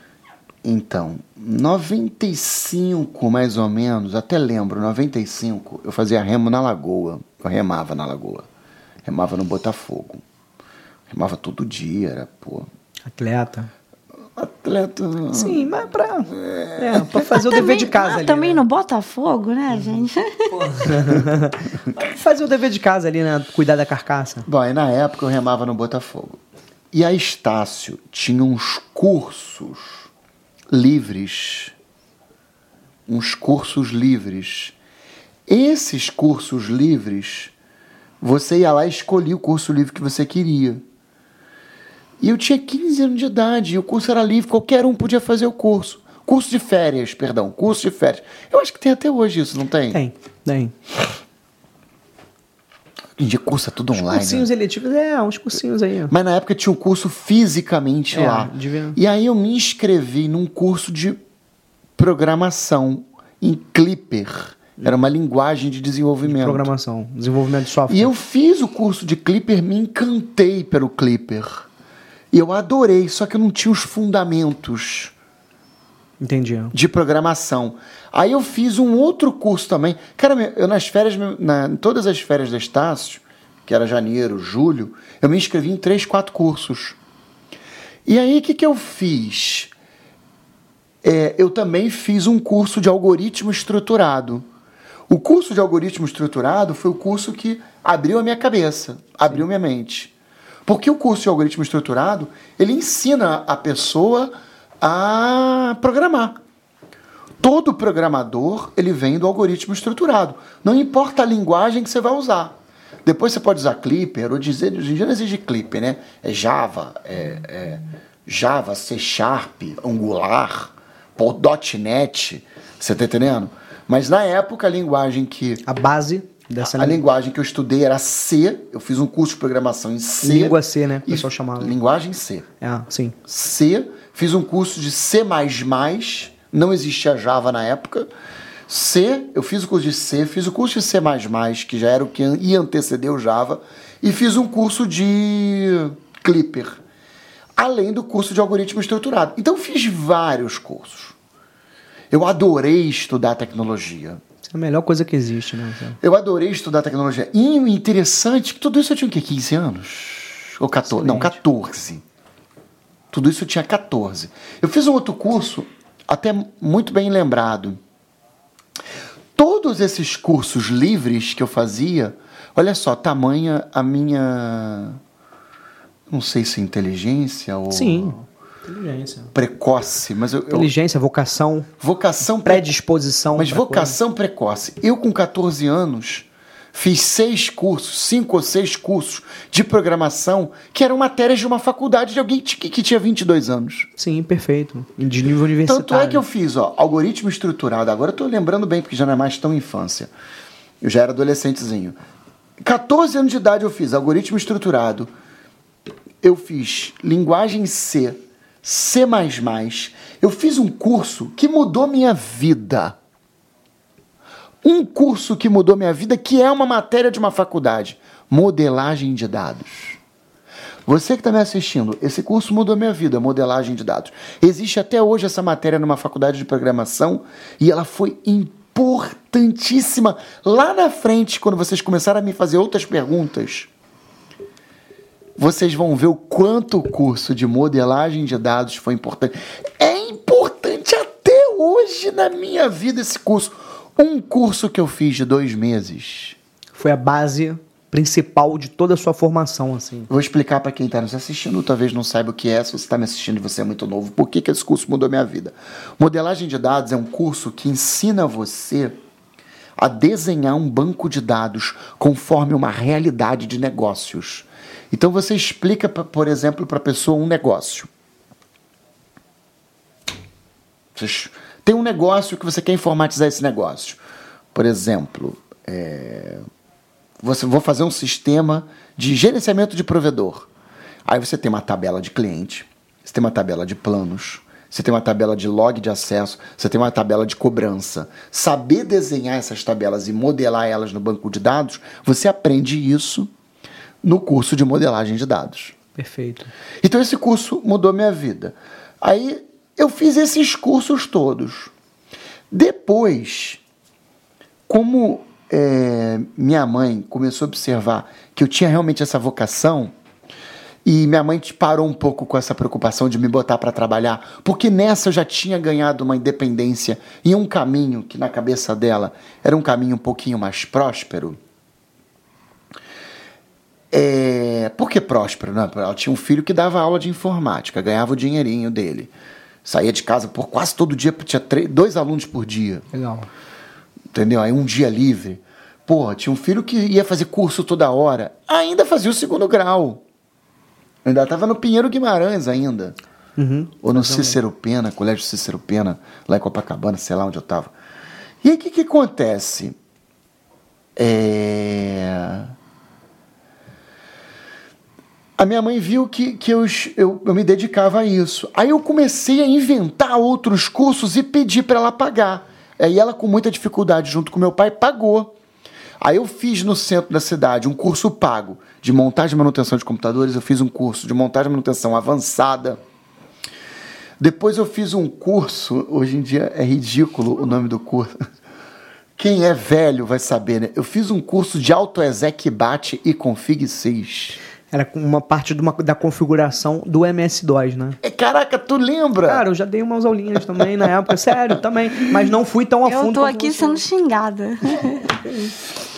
S3: Então, 95 mais ou menos, até lembro, 95, eu fazia remo na lagoa. Eu remava na lagoa. Remava no Botafogo. Remava todo dia, era, pô.
S1: Atleta.
S3: Atleta.
S1: Sim, mas pra. É, pra fazer o dever de casa ali.
S2: Também
S1: né?
S2: no Botafogo, né, gente?
S1: Fazer o dever de casa ali, né? Cuidar da carcaça.
S3: Bom, aí na época eu remava no Botafogo. E a Estácio tinha uns cursos livres. Uns cursos livres. Esses cursos livres, você ia lá e escolhia o curso livre que você queria. E eu tinha 15 anos de idade, e o curso era livre, qualquer um podia fazer o curso. Curso de férias, perdão, curso de férias. Eu acho que tem até hoje isso, não tem?
S1: Tem, tem.
S3: Dia curso é tudo online. né?
S1: Cursinhos eletivos, é, uns cursinhos aí.
S3: Mas na época tinha um curso fisicamente
S1: É,
S3: lá.
S1: devia-
S3: E aí eu me inscrevi num curso de programação em Clipper. Era uma linguagem de desenvolvimento.
S1: Programação, desenvolvimento de software.
S3: E eu fiz o curso de Clipper, me encantei pelo Clipper. E eu adorei, só que eu não tinha os fundamentos
S1: Entendi.
S3: de programação. Aí eu fiz um outro curso também. Cara, eu nas férias, na, todas as férias da Estácio, que era janeiro, julho, eu me inscrevi em três, quatro cursos. E aí o que, que eu fiz? É, eu também fiz um curso de algoritmo estruturado. O curso de algoritmo estruturado foi o curso que abriu a minha cabeça, abriu minha mente. Porque o curso de algoritmo estruturado, ele ensina a pessoa a programar. Todo programador, ele vem do algoritmo estruturado. Não importa a linguagem que você vai usar. Depois você pode usar Clipper, ou dizer, hoje em dia não existe Clipper, né? É Java, é, é Java, C Sharp, Angular, .NET, você tá entendendo? Mas na época a linguagem que
S1: A base dessa
S3: a linguagem que eu estudei era C, eu fiz um curso de programação em C.
S1: Língua C, né? O pessoal chamava.
S3: Linguagem C.
S1: É, sim.
S3: C, fiz um curso de C++, não existia Java na época. C, eu fiz o curso de C, fiz o curso de C++, que já era o que ia anteceder o Java, e fiz um curso de Clipper, além do curso de algoritmo estruturado. Então fiz vários cursos. Eu adorei estudar tecnologia.
S1: Isso é a melhor coisa que existe, né?
S3: Eu adorei estudar tecnologia. E o interessante é que tudo isso eu tinha o quê? 15 anos? Ou 14? Não, 14. Tudo isso eu tinha 14. Eu fiz um outro curso, até muito bem lembrado. Todos esses cursos livres que eu fazia, olha só, tamanha a minha. Não sei se inteligência ou.
S1: Sim. Inteligência.
S3: Precoce, mas eu. eu-
S1: Inteligência, vocação,
S3: vocação pre-
S1: predisposição.
S3: Mas vocação precoce. Eu, com 14 anos, fiz seis cursos, cinco ou seis cursos de programação que eram matérias de uma faculdade de alguém que que tinha 22 anos.
S1: coisa. Sim, perfeito. De nível universitário.
S3: Tanto é que eu fiz, ó, algoritmo estruturado. Agora eu tô lembrando bem, porque já não é mais tão infância. Eu já era adolescentezinho. 14 anos de idade eu fiz algoritmo estruturado. Eu fiz linguagem C, C++. Eu fiz um curso que mudou minha vida. Um curso que mudou minha vida, que é uma matéria de uma faculdade. Modelagem de dados. Você que está me assistindo, esse curso mudou minha vida, modelagem de dados. Existe até hoje essa matéria numa faculdade de programação e ela foi importantíssima. Lá na frente, quando vocês começarem a me fazer outras perguntas, vocês vão ver o quanto o curso de modelagem de dados foi importante. É importante até hoje na minha vida esse curso. Um curso que eu fiz de dois meses
S1: Foi a base principal de toda a sua formação, assim.
S3: Vou explicar para quem está nos assistindo, talvez não saiba o que é, se você está me assistindo e você é muito novo, por que, que esse curso mudou minha vida. Modelagem de dados é um curso que ensina você a desenhar um banco de dados conforme uma realidade de negócios. Então você explica, por exemplo, para a pessoa um negócio. Tem um negócio que você quer informatizar esse negócio. Por exemplo, é, você vou fazer um sistema de gerenciamento de provedor. Aí você tem uma tabela de cliente, você tem uma tabela de planos, você tem uma tabela de log de acesso, você tem uma tabela de cobrança. Saber desenhar essas tabelas e modelar elas no banco de dados, você aprende isso no curso de modelagem de dados.
S1: Perfeito.
S3: Então esse curso mudou minha vida. Aí eu fiz esses cursos todos. Depois, como é, minha mãe começou a observar que eu tinha realmente essa vocação, e minha mãe parou um pouco com essa preocupação de me botar para trabalhar, porque nessa eu já tinha ganhado uma independência e um caminho que na cabeça dela era um caminho um pouquinho mais próspero. É, por que próspero? Né? Ela tinha um filho que dava aula de informática, ganhava o dinheirinho dele. Saía de casa por quase todo dia, tinha três, dois alunos por dia.
S1: Legal.
S3: Entendeu? Aí um dia livre. Porra, tinha um filho que ia fazer curso toda hora. Ainda fazia o segundo grau. Ainda estava no Pinheiro Guimarães ainda.
S1: Uhum,
S3: Ou no Cícero Pena, Colégio Cícero Pena, lá em Copacabana, sei lá onde eu estava. E aí o que, que acontece? É... A minha mãe viu que, que eu, eu, eu me dedicava a isso. Aí eu comecei a inventar outros cursos e pedi para ela pagar. Aí ela, com muita dificuldade, junto com meu pai, pagou. Aí eu fiz no centro da cidade um curso pago de montagem e manutenção de computadores, eu fiz um curso de montagem e manutenção avançada. Depois eu fiz um curso, hoje em dia é ridículo o nome do curso. Quem é velho vai saber, né? Eu fiz um curso de AutoExec e Config 6.
S1: Era uma parte uma, da configuração do MS-DOS, né?
S3: É, caraca, tu lembra?
S1: Cara, eu já dei umas aulinhas também na época, sério, também. Mas não fui tão a fundo.
S2: Eu tô aqui sendo xingada.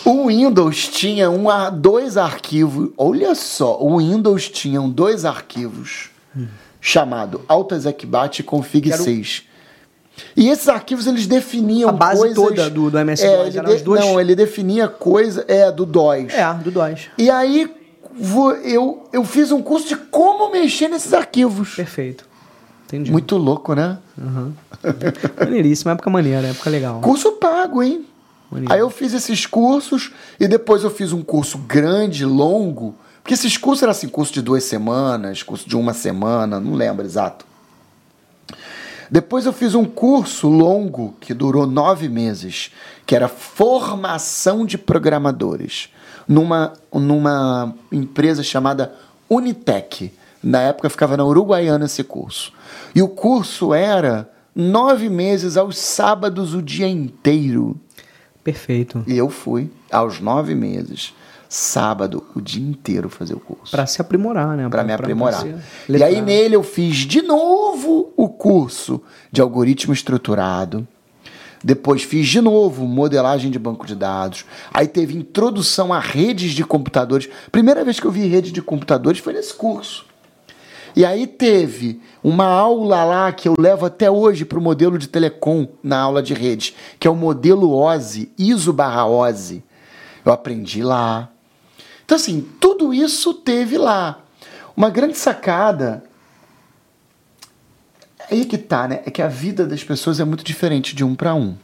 S3: o Windows tinha um, dois arquivos. Olha só, o Windows tinha dois arquivos hum. chamado AutoExecBat e Config Quero... 6. E esses arquivos eles definiam
S1: a base
S3: coisas,
S1: toda do, do MS-DOS.
S3: É, ele de, duas... Não, ele definia coisa é do DOS.
S1: É, do DOS.
S3: E aí eu, eu fiz um curso de como mexer nesses arquivos.
S1: Perfeito. Entendi.
S3: Muito louco, né?
S1: Uhum. Maneiríssimo, época maneira, época legal.
S3: Curso pago, hein? Maneiro. Aí eu fiz esses cursos e depois eu fiz um curso grande, longo. Porque esses cursos eram assim, curso de duas semanas, curso de uma semana, não lembro exato. Depois eu fiz um curso longo que durou nove meses, que era formação de programadores numa, numa empresa chamada Unitec. Na época ficava na Uruguaiana esse curso. E o curso era nove meses aos sábados o dia inteiro.
S1: Perfeito.
S3: E eu fui aos nove meses, sábado o dia inteiro fazer o curso.
S1: Para se aprimorar, né?
S3: Para me aprimorar. E aí nele eu fiz de novo o curso de algoritmo estruturado depois fiz de novo modelagem de banco de dados. Aí teve introdução a redes de computadores. Primeira vez que eu vi rede de computadores foi nesse curso. E aí teve uma aula lá que eu levo até hoje para o modelo de telecom na aula de rede, que é o modelo OSI, ISO barra OSI. Eu aprendi lá. Então, assim, tudo isso teve lá. Uma grande sacada Aí que tá, né? É que a vida das pessoas é muito diferente de um para um.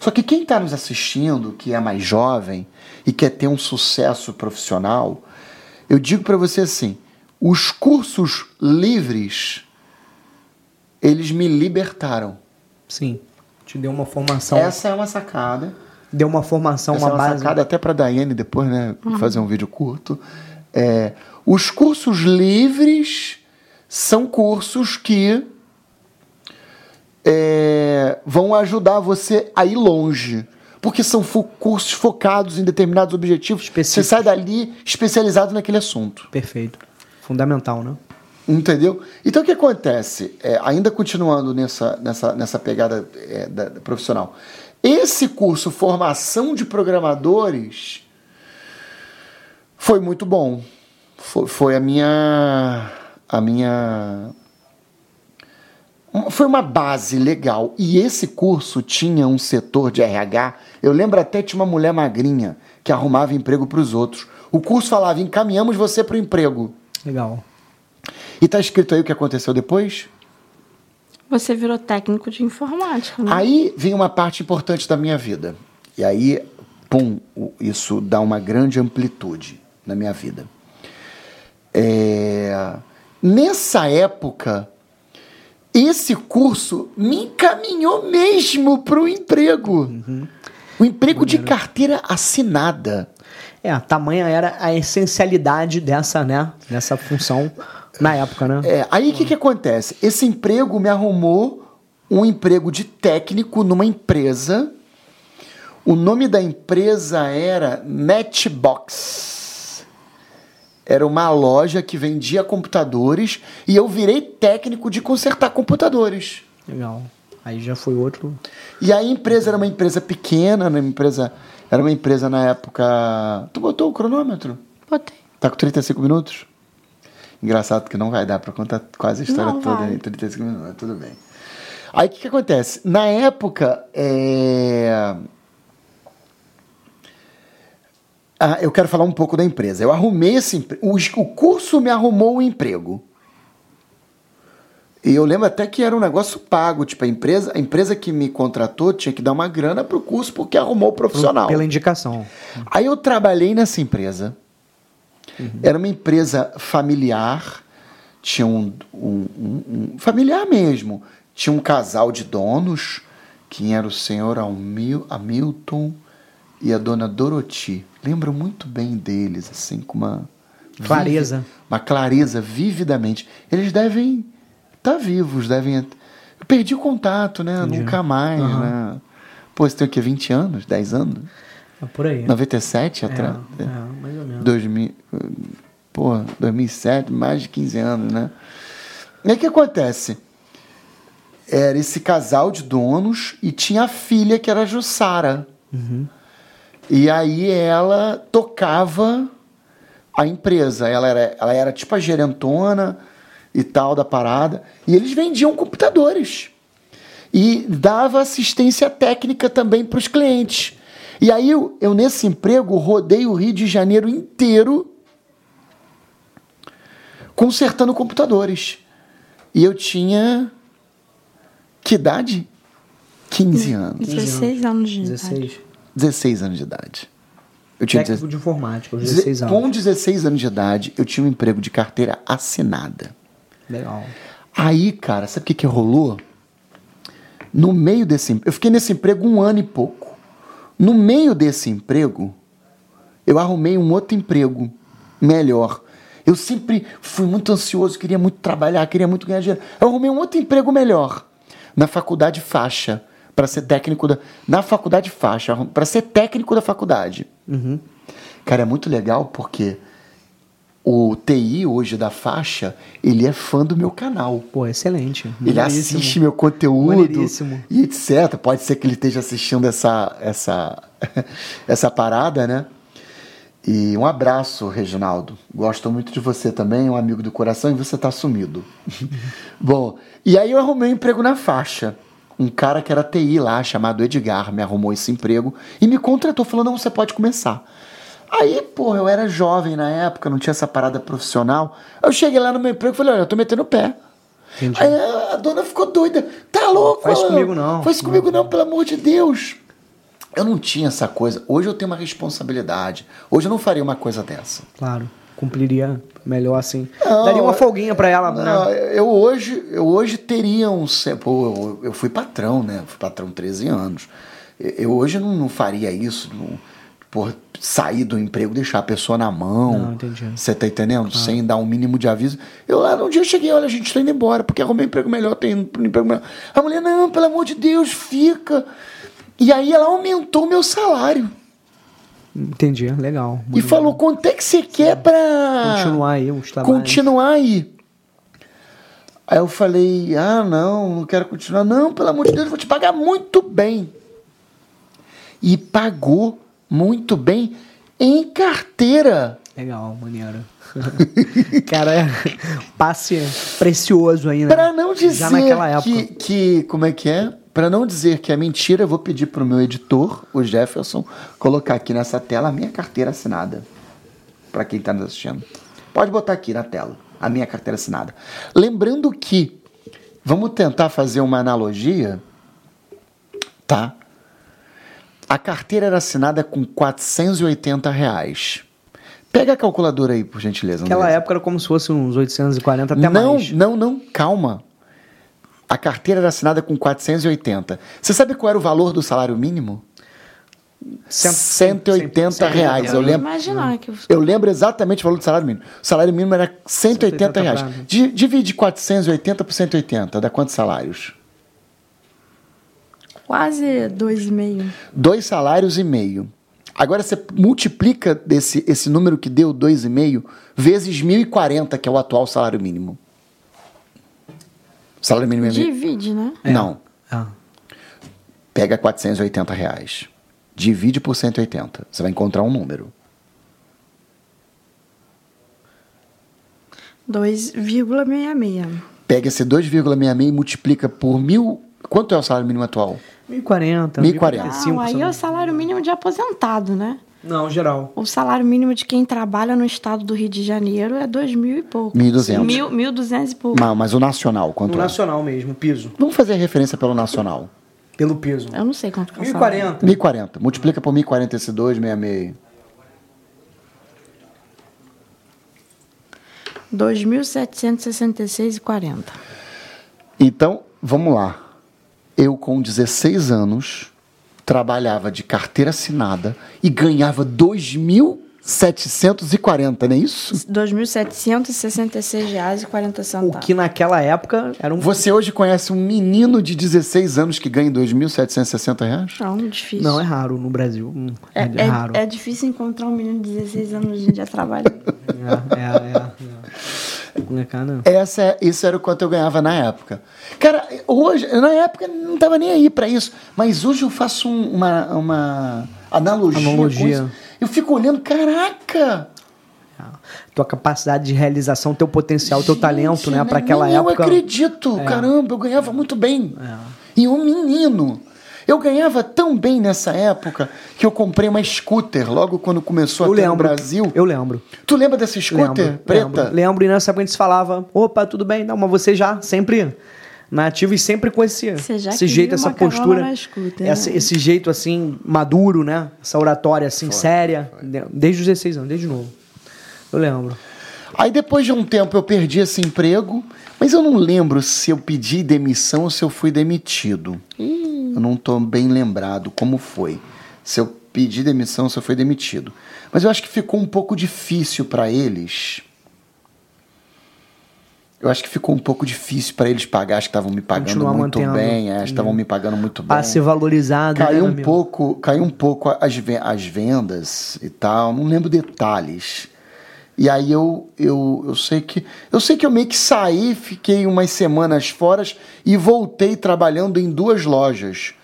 S3: Só que quem está nos assistindo, que é mais jovem e quer ter um sucesso profissional, eu digo para você assim: os cursos livres, eles me libertaram.
S1: Sim. Te deu uma formação.
S3: Essa é uma sacada.
S1: Deu uma formação,
S3: Essa
S1: uma,
S3: é uma
S1: base.
S3: sacada até para Daiane depois, né? Uhum. Fazer um vídeo curto. É, os cursos livres são cursos que é, vão ajudar você a ir longe. Porque são fo cursos focados em determinados objetivos. Você sai dali especializado naquele assunto.
S1: Perfeito. Fundamental, né?
S3: Entendeu? Então o que acontece? É, ainda continuando nessa, nessa, nessa pegada é, da, da profissional. Esse curso Formação de Programadores Foi muito bom. Foi, foi a minha. A minha. Foi uma base legal. E esse curso tinha um setor de RH. Eu lembro até tinha uma mulher magrinha que arrumava emprego para os outros. O curso falava: encaminhamos você para o emprego.
S1: Legal.
S3: E tá escrito aí o que aconteceu depois?
S2: Você virou técnico de informática, né?
S3: Aí vem uma parte importante da minha vida. E aí, pum, isso dá uma grande amplitude na minha vida. É... Nessa época, esse curso me encaminhou mesmo para o emprego. Uhum. O emprego de carteira assinada.
S1: É, a tamanha era a essencialidade dessa, né, dessa função na época, né?
S3: É, aí o que, que acontece? Esse emprego me arrumou um emprego de técnico numa empresa. O nome da empresa era Netbox. Era uma loja que vendia computadores e eu virei técnico de consertar computadores.
S1: Legal. Aí já foi outro.
S3: E a empresa era uma empresa pequena, uma empresa, era uma empresa na época. Tu botou o cronômetro?
S2: Botei.
S3: Tá com 35 minutos? Engraçado que não vai dar para contar quase a história não toda vai. em 35 minutos, mas tudo bem. Aí o que, que acontece? Na época, é... ah, eu quero falar um pouco da empresa. Eu arrumei esse emprego. O curso me arrumou um emprego. E eu lembro até que era um negócio pago. Tipo, a empresa, a empresa que me contratou tinha que dar uma grana pro curso porque arrumou o profissional.
S1: Pela indicação.
S3: Aí eu trabalhei nessa empresa. Uhum. Era uma empresa familiar, tinha um, um, um, um, familiar mesmo. Tinha um casal de donos, que era o senhor Hamilton e a dona Dorothy. Lembro muito bem deles, assim, com uma
S1: clareza. Vive,
S3: uma clareza, vividamente. Eles devem estar tá vivos, devem. Eu perdi o contato, né? Entendi. Nunca mais, uhum. né? Pô, você tem o quê? 20 anos? 10 anos?
S1: É por aí.
S3: 97 atrás?
S1: É, é, mais ou menos.
S3: 2000, pô, 2007, mais de 15 anos, né? E aí o que acontece? Era esse casal de donos e tinha a filha que era a Jussara. Uhum. E aí ela tocava a empresa. Ela era, ela era tipo a gerentona e tal da parada. E eles vendiam computadores. E dava assistência técnica também para os clientes. E aí eu, eu, nesse emprego, rodei o Rio de Janeiro inteiro consertando computadores. E eu tinha. Que idade? 15 anos.
S2: 16 anos de
S1: 16.
S2: idade.
S3: 16 anos de idade.
S1: Eu tinha Técnico de informática, 16 anos.
S3: Com 16 anos de idade, eu tinha um emprego de carteira assinada.
S1: Legal.
S3: Aí, cara, sabe o que, que rolou? No meio desse. Eu fiquei nesse emprego um ano e pouco. No meio desse emprego, eu arrumei um outro emprego melhor. Eu sempre fui muito ansioso, queria muito trabalhar, queria muito ganhar dinheiro. Eu arrumei um outro emprego melhor na faculdade faixa para ser técnico da na faculdade faixa para ser técnico da faculdade. Uhum. Cara, é muito legal porque o TI hoje da faixa, ele é fã do meu canal.
S1: Pô, excelente.
S3: Ele assiste meu conteúdo e etc. Pode ser que ele esteja assistindo essa, essa, essa parada, né? E um abraço, Reginaldo. Gosto muito de você também, um amigo do coração, e você tá sumido. Bom, e aí eu arrumei um emprego na faixa. Um cara que era TI lá, chamado Edgar, me arrumou esse emprego e me contratou, falando: não, você pode começar. Aí, porra, eu era jovem na época, não tinha essa parada profissional. Eu cheguei lá no meu emprego e falei, olha, eu tô metendo o pé. Entendi. Aí a dona ficou doida. Tá louco?
S1: Faz comigo não.
S3: Faz comigo não, pelo amor de Deus. Eu não tinha essa coisa. Hoje eu tenho uma responsabilidade. Hoje eu não faria uma coisa dessa.
S1: Claro. Cumpriria melhor assim. Não, Daria uma folguinha para ela,
S3: não, né? Eu hoje, eu hoje teria um. Pô, eu, eu fui patrão, né? Fui patrão 13 anos. Eu hoje não, não faria isso. Não, por sair do emprego, deixar a pessoa na mão.
S1: Não, entendi.
S3: Você tá entendendo? Ah. Sem dar um mínimo de aviso. Eu lá um dia eu cheguei, olha, a gente tá indo embora, porque arrumei um emprego melhor, tem um emprego melhor. A mulher, não, pelo amor de Deus, fica. E aí ela aumentou o meu salário.
S1: Entendi, legal.
S3: E legal. falou, quanto é que você quer pra...
S1: Continuar aí os trabalhos.
S3: Continuar aí. Aí eu falei, ah, não, não quero continuar. Não, pelo amor de Deus, eu vou te pagar muito bem. E pagou muito bem em carteira.
S1: Legal, maneiro. Cara, é passe precioso aí, né?
S3: Pra não dizer
S1: Já naquela época.
S3: que, que. Como é que é? Pra não dizer que é mentira, eu vou pedir pro meu editor, o Jefferson, colocar aqui nessa tela a minha carteira assinada. Pra quem tá nos assistindo. Pode botar aqui na tela a minha carteira assinada. Lembrando que. Vamos tentar fazer uma analogia. Tá? A carteira era assinada com 480 reais. Pega a calculadora aí, por gentileza.
S1: Naquela época era como se fosse uns 840 até
S3: não,
S1: mais.
S3: Não, não, calma. A carteira era assinada com 480. Você sabe qual era o valor do salário mínimo?
S1: Cento-
S3: 180
S1: cento-
S3: reais. Eu
S2: Eu
S3: lembro,
S2: imaginar que
S3: eu lembro exatamente o valor do salário mínimo. O salário mínimo era 180
S1: 180
S3: reais. Di- Divide 480 por 180, dá quantos salários?
S2: quase dois e meio.
S3: Dois salários e meio. Agora você multiplica desse, esse número que deu 2,5 vezes 1.040, que é o atual salário mínimo. Salário mínimo é mil-
S2: Divide, né?
S3: Não.
S1: Ah,
S3: Pega 480 reais. Divide por 180. Você vai encontrar um número.
S2: 2,66.
S3: Pega esse 2,66 e multiplica por mil. Quanto é o salário mínimo atual?
S1: 1040.
S3: 1040.
S1: 1045,
S2: Não, aí é o salário mínimo de aposentado, né?
S1: Não, geral.
S2: O salário mínimo de quem trabalha no estado do Rio de Janeiro é dois mil e pouco.
S3: 1.200.
S2: Mil, mil duzentos e pouco.
S3: Mas, mas o nacional, quanto é?
S1: nacional mesmo, piso.
S3: Vamos fazer referência pelo nacional.
S1: Pelo piso.
S2: Eu não sei quanto que é o salário.
S1: 1040.
S3: 1040. Multiplica por 1040 esse 266.
S2: 2.766,40.
S3: Então, vamos lá. Eu, com 16 anos, trabalhava de carteira assinada e ganhava 2.740, não é isso?
S2: R$ 2.766,40.
S1: O que naquela época era um.
S3: Você hoje conhece um menino de 16 anos que ganha 2.760 reais?
S2: Não, difícil.
S1: Não, é raro no Brasil. Hum, É,
S2: É,
S1: é raro.
S2: é, é difícil encontrar um menino de 16 anos hoje em dia trabalhando.
S1: É, é, é. é. É cara.
S3: Essa, é- isso era o quanto eu ganhava na época. Cara, hoje, na época não tava nem aí para isso, mas hoje eu faço um- uma, uma analogia.
S1: Analogia.
S3: Eu fico olhando, caraca!
S1: Tua capacidade de realização, teu potencial, teu
S3: Gente,
S1: talento, né?
S3: nem-
S1: Pra aquela época.
S3: Eu acredito, caramba, eu ganhava muito bem. E um menino. Eu ganhava tão bem nessa época que eu comprei uma scooter logo quando começou
S1: Eu
S3: a ter no
S1: lembro.
S3: Brasil.
S1: Eu lembro.
S3: Tu lembra dessa scooter
S1: Lembro,
S3: preta?
S1: Lembro, lembro, e nessa época a gente falava, opa, tudo bem, não, mas você já sempre na ativa e sempre com esse,
S2: Você já
S1: esse jeito, essa postura, essa-
S2: né?
S1: esse jeito assim, maduro, né? Essa oratória assim, séria, desde os 16 anos, desde novo. Eu lembro.
S3: Aí depois de um tempo eu perdi esse emprego, mas eu não lembro se eu pedi demissão ou se eu fui demitido. Eu não estou bem lembrado como foi. Se eu pedi demissão ou se eu fui demitido. Mas eu acho que ficou um pouco difícil para eles. Eu acho que ficou um pouco difícil para eles pagar, acho que estavam me pagando
S1: Continuar
S3: muito bem, é, estavam me pagando muito bem.
S1: Pra ser valorizado. né,
S3: Caiu
S1: meu
S3: um
S1: amigo?
S3: pouco, caiu um pouco as, as vendas e tal, não lembro detalhes. E aí eu, eu, eu sei que eu sei que eu meio que saí, fiquei umas semanas fora e voltei trabalhando em duas lojas.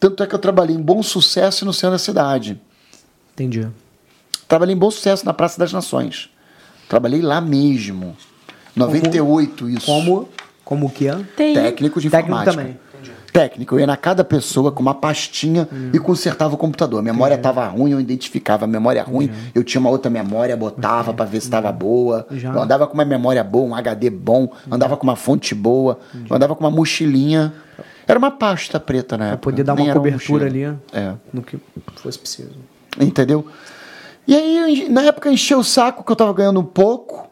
S3: Tanto é que eu trabalhei em Bom Sucesso e no centro da cidade.
S1: Entendi.
S3: Trabalhei em Bom Sucesso na Praça das Nações. Trabalhei lá mesmo. 98 isso.
S1: Como, como que é?
S3: Técnico de
S1: Técnico
S3: informática.
S1: também.
S3: Técnico, eu ia na cada pessoa com uma pastinha e consertava o computador. A memória estava ruim, eu identificava a memória ruim, eu tinha uma outra memória, botava para ver se estava boa.
S1: Já.
S3: Eu andava com uma memória boa, um HD bom, andava com uma fonte boa, eu andava com uma mochilinha. Era uma pasta preta na
S1: Pra poder dar
S3: nem
S1: uma cobertura
S3: mochila.
S1: ali
S3: É.
S1: no que fosse preciso.
S3: Entendeu? E aí, na época, encheu o saco que eu tava ganhando pouco.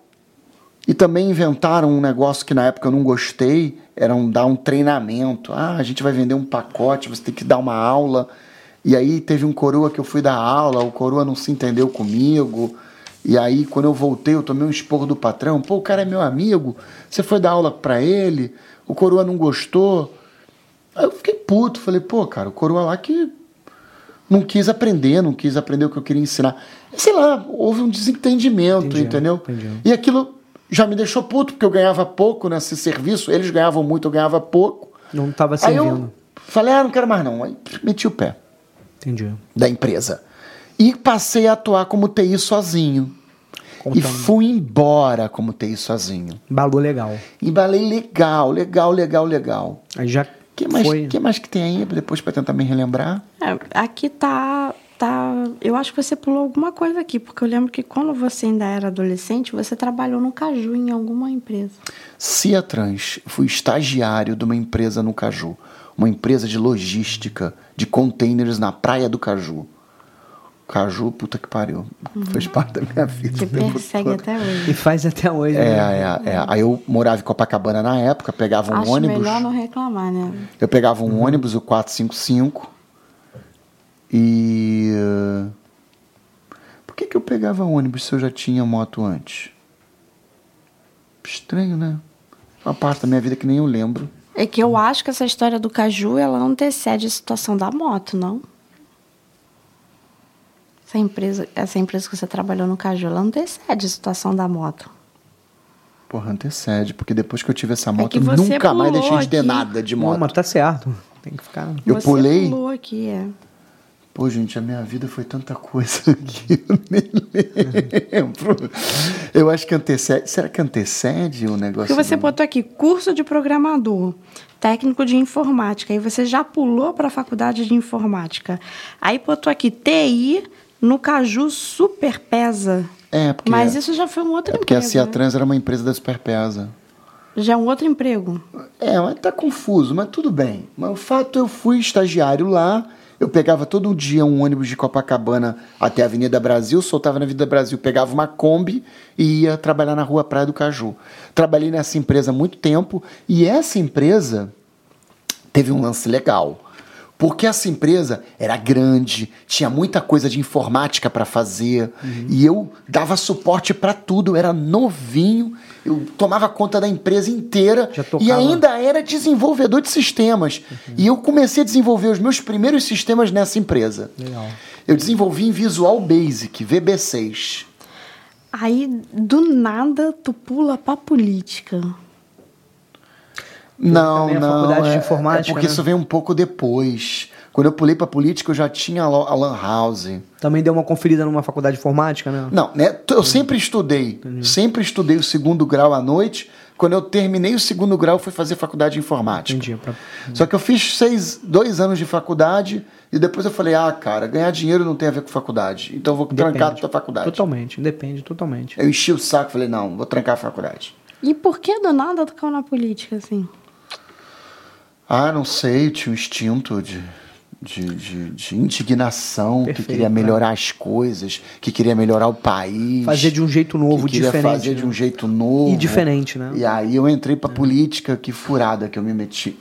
S3: E também inventaram um negócio que na época eu não gostei, era um, dar um treinamento. Ah, a gente vai vender um pacote, você tem que dar uma aula. E aí teve um coroa que eu fui dar aula, o coroa não se entendeu comigo. E aí, quando eu voltei, eu tomei um esporro do patrão. Pô, o cara é meu amigo, você foi dar aula pra ele, o coroa não gostou. Aí eu fiquei puto, falei, pô, cara, o coroa lá que não quis aprender, não quis aprender o que eu queria ensinar. Sei lá, houve um desentendimento,
S1: Entendi,
S3: entendeu?
S1: entendi.
S3: E aquilo já me deixou puto, porque eu ganhava pouco nesse serviço, eles ganhavam muito, eu ganhava pouco.
S1: Não tava
S3: Aí eu
S1: servindo.
S3: falei, ah, não quero mais não. Aí meti o pé
S1: Entendi.
S3: da empresa. E passei a atuar como TI sozinho. E fui embora como TI sozinho.
S1: Embalou legal.
S3: Embalei legal, legal, legal, legal.
S1: Aí já
S3: que mais,
S1: foi.
S3: que mais que tem aí depois para tentar me relembrar?
S2: É, aqui tá, tá. Eu acho que você pulou alguma coisa aqui, porque eu lembro que quando você ainda era adolescente, você trabalhou no Caju em alguma empresa.
S3: Ciatrans, fui estagiário de uma empresa no Caju, uma empresa de logística de containers na praia do Caju. Caju, puta que pariu. Fez parte da minha vida.
S2: Que persegue
S3: todo.
S2: até
S1: E
S2: hoje.
S1: faz até hoje.
S3: É,
S1: né?
S3: é, é. Aí eu morava em Copacabana na época, pegava um
S2: Acho
S3: ônibus.
S2: melhor não reclamar, né?
S3: Eu pegava um ônibus, o 455. E. eh, Por que, que eu pegava ônibus se eu já tinha moto antes? Estranho, né? Uma parte da minha vida que nem eu lembro.
S2: É que eu acho que essa história do Caju, ela não antecede a situação da moto, não? Essa empresa, essa empresa que você trabalhou no Caju, ela não antecede a situação da moto.
S3: Porra, antecede, porque depois que eu tive essa moto,
S2: É que você
S3: nunca mais deixei de ter
S2: aqui.
S3: nada de
S1: Não,
S3: moto.
S1: mas tá certo. Tem que ficar.
S3: Eu
S2: você
S3: pulei.
S2: pulou aqui, é.
S3: Pô, gente, a minha vida foi tanta coisa que eu nem lembro. Eu acho que antecede. Será que antecede o negócio?
S2: Porque você
S3: do-
S2: botou aqui curso de programador, técnico de informática, aí você já pulou para a faculdade de informática. Aí botou aqui TI no Caju Super Pesa.
S3: É, porque,
S2: Mas isso já foi um outro
S3: é porque a
S2: emprego.
S3: Ciatrans era uma empresa da Superpesa.
S2: né? Já é um outro emprego.
S3: É, mas tá confuso, mas tudo bem. Mas o fato eu fui estagiário lá, eu pegava todo dia um ônibus de Copacabana até a Avenida Brasil, soltava na Avenida Brasil, pegava uma Kombi e ia trabalhar na Rua Praia do Caju. Trabalhei nessa empresa há muito tempo e essa empresa teve um lance legal. Porque essa empresa era grande, tinha muita coisa de informática para fazer, e eu dava suporte para tudo, eu era novinho, eu tomava conta da empresa inteira
S1: Já
S3: e ainda era desenvolvedor de sistemas. E eu comecei a desenvolver os meus primeiros sistemas nessa empresa.
S1: Legal.
S3: Eu desenvolvi em Visual Basic, VB6.
S2: Aí, do nada, tu pula pra política.
S3: Não,
S1: a
S3: não.
S1: faculdade de
S3: é-
S1: informática,
S3: é porque
S1: né?
S3: isso veio um pouco depois. Quando eu pulei para política, eu já tinha a Lan House.
S1: Também deu uma conferida numa faculdade de informática, né?
S3: Não, né? Eu sempre estudei. Sempre estudei o segundo grau à noite. Quando eu terminei o segundo grau, eu fui fazer faculdade de informática.
S1: Entendi. Pra-
S3: Só que eu fiz seis, dois anos de faculdade e depois eu falei, ah, cara, ganhar dinheiro não tem a ver com faculdade. Então eu vou trancar
S1: Depende.
S3: a faculdade.
S1: Totalmente, depende, totalmente.
S3: Eu enchi o saco, falei, não, vou trancar a faculdade.
S2: E por que do nada tu caiu na política, assim?
S3: Ah, não sei, tinha um instinto de, de, de, de indignação, que
S1: Perfeito,
S3: queria
S1: né?
S3: melhorar as coisas, que queria melhorar o país.
S1: Fazer de um jeito novo,
S3: que queria
S1: diferente.
S3: fazer de
S1: né?
S3: um jeito novo.
S1: E diferente, né?
S3: E aí eu entrei pra política, que furada que eu me meti.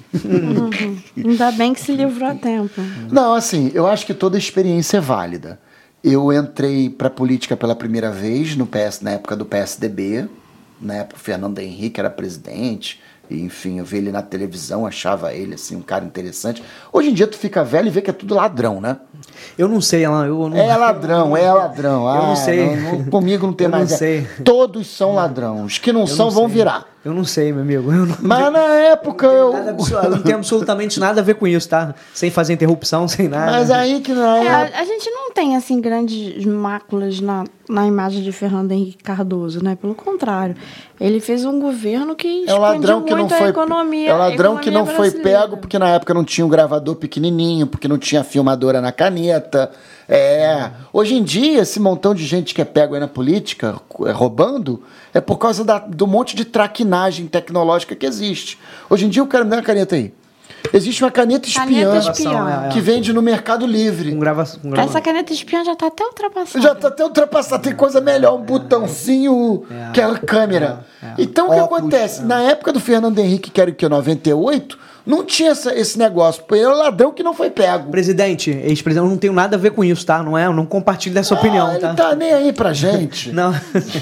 S2: Ainda bem que se livrou a tempo.
S3: Não, assim, eu acho que toda experiência é válida. Eu entrei pra política pela primeira vez no PS, na época do PSDB, na época o Fernando Henrique era presidente, e, enfim, eu vi ele na televisão, achava ele assim um cara interessante. Hoje em dia tu fica velho e vê que é tudo ladrão, né?
S1: Eu não sei, Alan. Eu não...
S3: É ladrão, é ladrão.
S1: Eu não
S3: Ah,
S1: sei.
S3: não- não- comigo não tem
S1: Eu não
S3: mais. é.
S1: sei.
S3: Todos são ladrão. Os que não
S1: eu
S3: são
S1: não
S3: vão virar.
S1: Eu não sei, meu amigo. Eu não...
S3: Mas na época eu.
S1: Nada absu- eu não tenho absolutamente nada a ver com isso, tá? Sem fazer interrupção, sem nada.
S3: Mas aí que na
S2: É,
S3: época.
S2: a, a gente não tem, assim, grandes máculas na, na imagem de Fernando Henrique Cardoso, né? Pelo contrário. Ele fez um governo que
S3: É o ladrão que não
S2: muito
S3: foi.
S2: a economia.
S3: é o ladrão que não
S2: economia
S3: foi
S2: brasileira.
S3: pego porque na época não tinha um gravador pequenininho, porque não tinha filmadora na caneta. É. Hoje em dia, esse montão de gente que é pego aí na política, é, roubando, é por causa da- do monte de traquinagem tecnológica que existe. Hoje em dia, o cara me dá uma caneta aí. Existe uma caneta espiã
S2: Caneta espiã.
S1: É, é.
S3: que vende no Mercado Livre.
S1: Com grava... com grava-
S2: Essa caneta espiã já tá até ultrapassada.
S3: Já tá até ultrapassado, tem coisa melhor, um botãozinho que é a câmera.
S1: É, é.
S3: Então o que acontece?
S1: é.
S3: Na época do Fernando Henrique, que era o que, 98, não tinha essa- esse negócio. Ele o ladrão que não foi pego.
S1: Presidente, ex-presidente, eu não tenho nada a ver com isso, tá? Não é? Eu não compartilho dessa opinião,
S3: Ah, ele
S1: tá?
S3: tá nem aí pra gente.
S1: Não.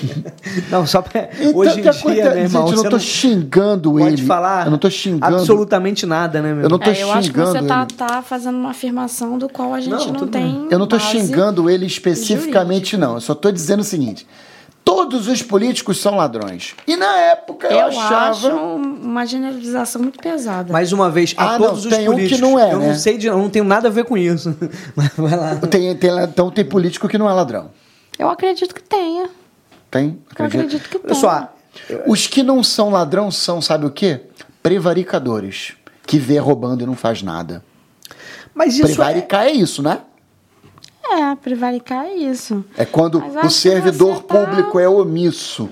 S1: não, só pra.
S3: Então,
S1: Hoje em
S3: que
S1: dia, meu irmão.
S3: Gente, eu não tô xingando ele.
S1: pode falar
S3: Eu não tô xingando.
S1: absolutamente nada, né, meu?
S3: Eu não tô
S2: É, eu acho que você
S3: xingando
S2: tá,
S3: ele.
S2: tá fazendo uma afirmação do qual a gente
S1: Não,
S2: não, tem.
S3: Eu não tô
S2: base.
S3: xingando ele especificamente, não. Eu só tô dizendo o seguinte. Todos os políticos são ladrões. E na época eu,
S2: Eu
S3: achava.
S2: acho uma generalização muito pesada.
S1: Mais uma vez, a
S3: Ah, não,
S1: todos os
S3: tem um que
S1: políticos.
S3: não é,
S1: eu
S3: né?
S1: não sei de. Eu não tenho nada a ver com isso. Mas vai lá.
S3: Tem, tem, então tem político que não é ladrão.
S2: Eu acredito que tenha.
S3: Tem?
S2: Eu
S3: Acredita?
S2: acredito que tem.
S1: Pessoal,
S3: Os que não são ladrão são, sabe o quê? Prevaricadores. Que vê roubando e não faz nada.
S1: mas isso é,
S3: Prevaricar é isso, né?
S2: É, prevaricar é isso.
S3: É quando o servidor
S2: tá-
S3: público é omisso.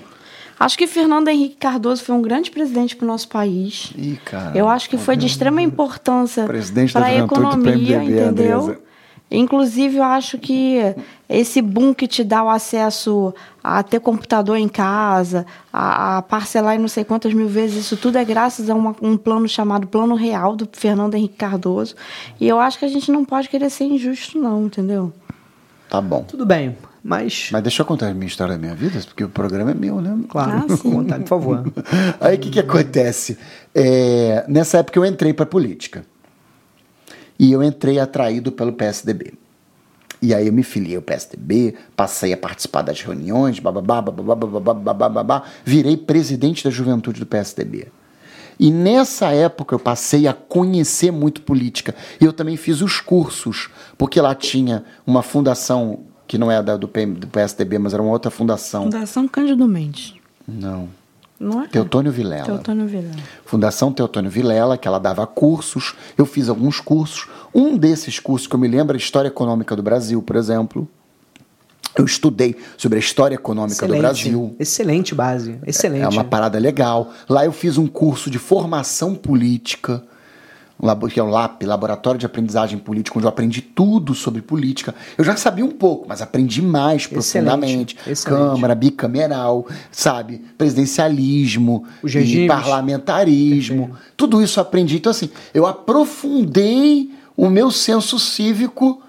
S2: Acho que Fernando Henrique Cardoso foi um grande presidente para o nosso país.
S3: Ih, cara.
S2: Eu acho que foi de extrema importância para a economia,
S3: PMDB,
S2: entendeu?
S3: Andresa.
S2: Inclusive, eu acho que esse boom que te dá o acesso a ter computador em casa, a, a parcelar em não sei quantas mil vezes, isso tudo é graças a uma- um plano chamado Plano Real do Fernando Henrique Cardoso. E eu acho que a gente não pode querer ser injusto, não, entendeu?
S3: Tá bom.
S1: tudo bem, mas
S3: Mas deixa eu contar a minha história da minha vida, porque o programa é meu, né?
S1: claro,
S2: Ah, sim.
S1: por favor.
S3: Aí o que, que acontece? É, nessa época eu entrei para política. E eu entrei atraído pelo PSDB. E aí eu me filiei ao PSDB, passei a participar das reuniões, bababá, bababá, bababá, bababá, babá, virei presidente da juventude do PSDB. E nessa época eu passei a conhecer muito política. E eu também fiz os cursos, porque lá tinha uma fundação que não é da, do, PM do PSDB, mas era uma outra fundação.
S2: Fundação Cândido Mendes.
S3: Não.
S2: Não é?
S3: Teotônio Vilela.
S2: Teotônio Vilela.
S3: Fundação Teotônio Vilela, que ela dava cursos. Eu fiz alguns cursos. Um desses cursos que eu me lembro é História Econômica do Brasil, por exemplo. Eu estudei sobre a história econômica do Brasil.
S1: Excelente base, excelente.
S3: É uma parada legal. Lá eu fiz um curso de formação política, que é o LAP, Laboratório de Aprendizagem Política, onde eu aprendi tudo sobre política. Eu já sabia um pouco, mas aprendi mais profundamente.
S1: excelente.
S3: Câmara, bicameral, sabe? Presidencialismo, parlamentarismo. Tudo isso eu aprendi. Então, assim, eu aprofundei o meu senso cívico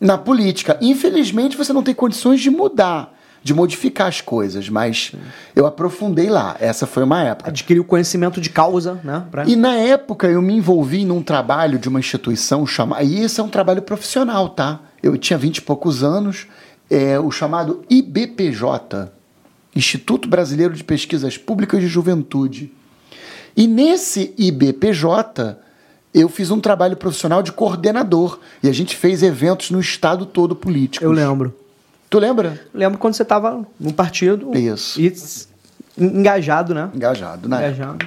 S3: na política. Infelizmente, você não tem condições de mudar, de modificar as coisas, mas eu aprofundei lá. Essa foi uma época.
S1: Adquirir o conhecimento de causa, né? pra-
S3: E na época eu me envolvi num trabalho de uma instituição chamada. E esse é um trabalho profissional, tá? Eu tinha vinte e poucos anos, é o chamado IBPJ Instituto Brasileiro de Pesquisas Públicas de Juventude. E nesse IBPJ eu fiz um trabalho profissional de coordenador. E a gente fez eventos no estado todo político.
S1: Eu lembro.
S3: Tu lembra?
S1: Lembro quando você estava no partido.
S3: Isso.
S1: E engajado, né?
S3: Engajado, né?
S1: Engajado.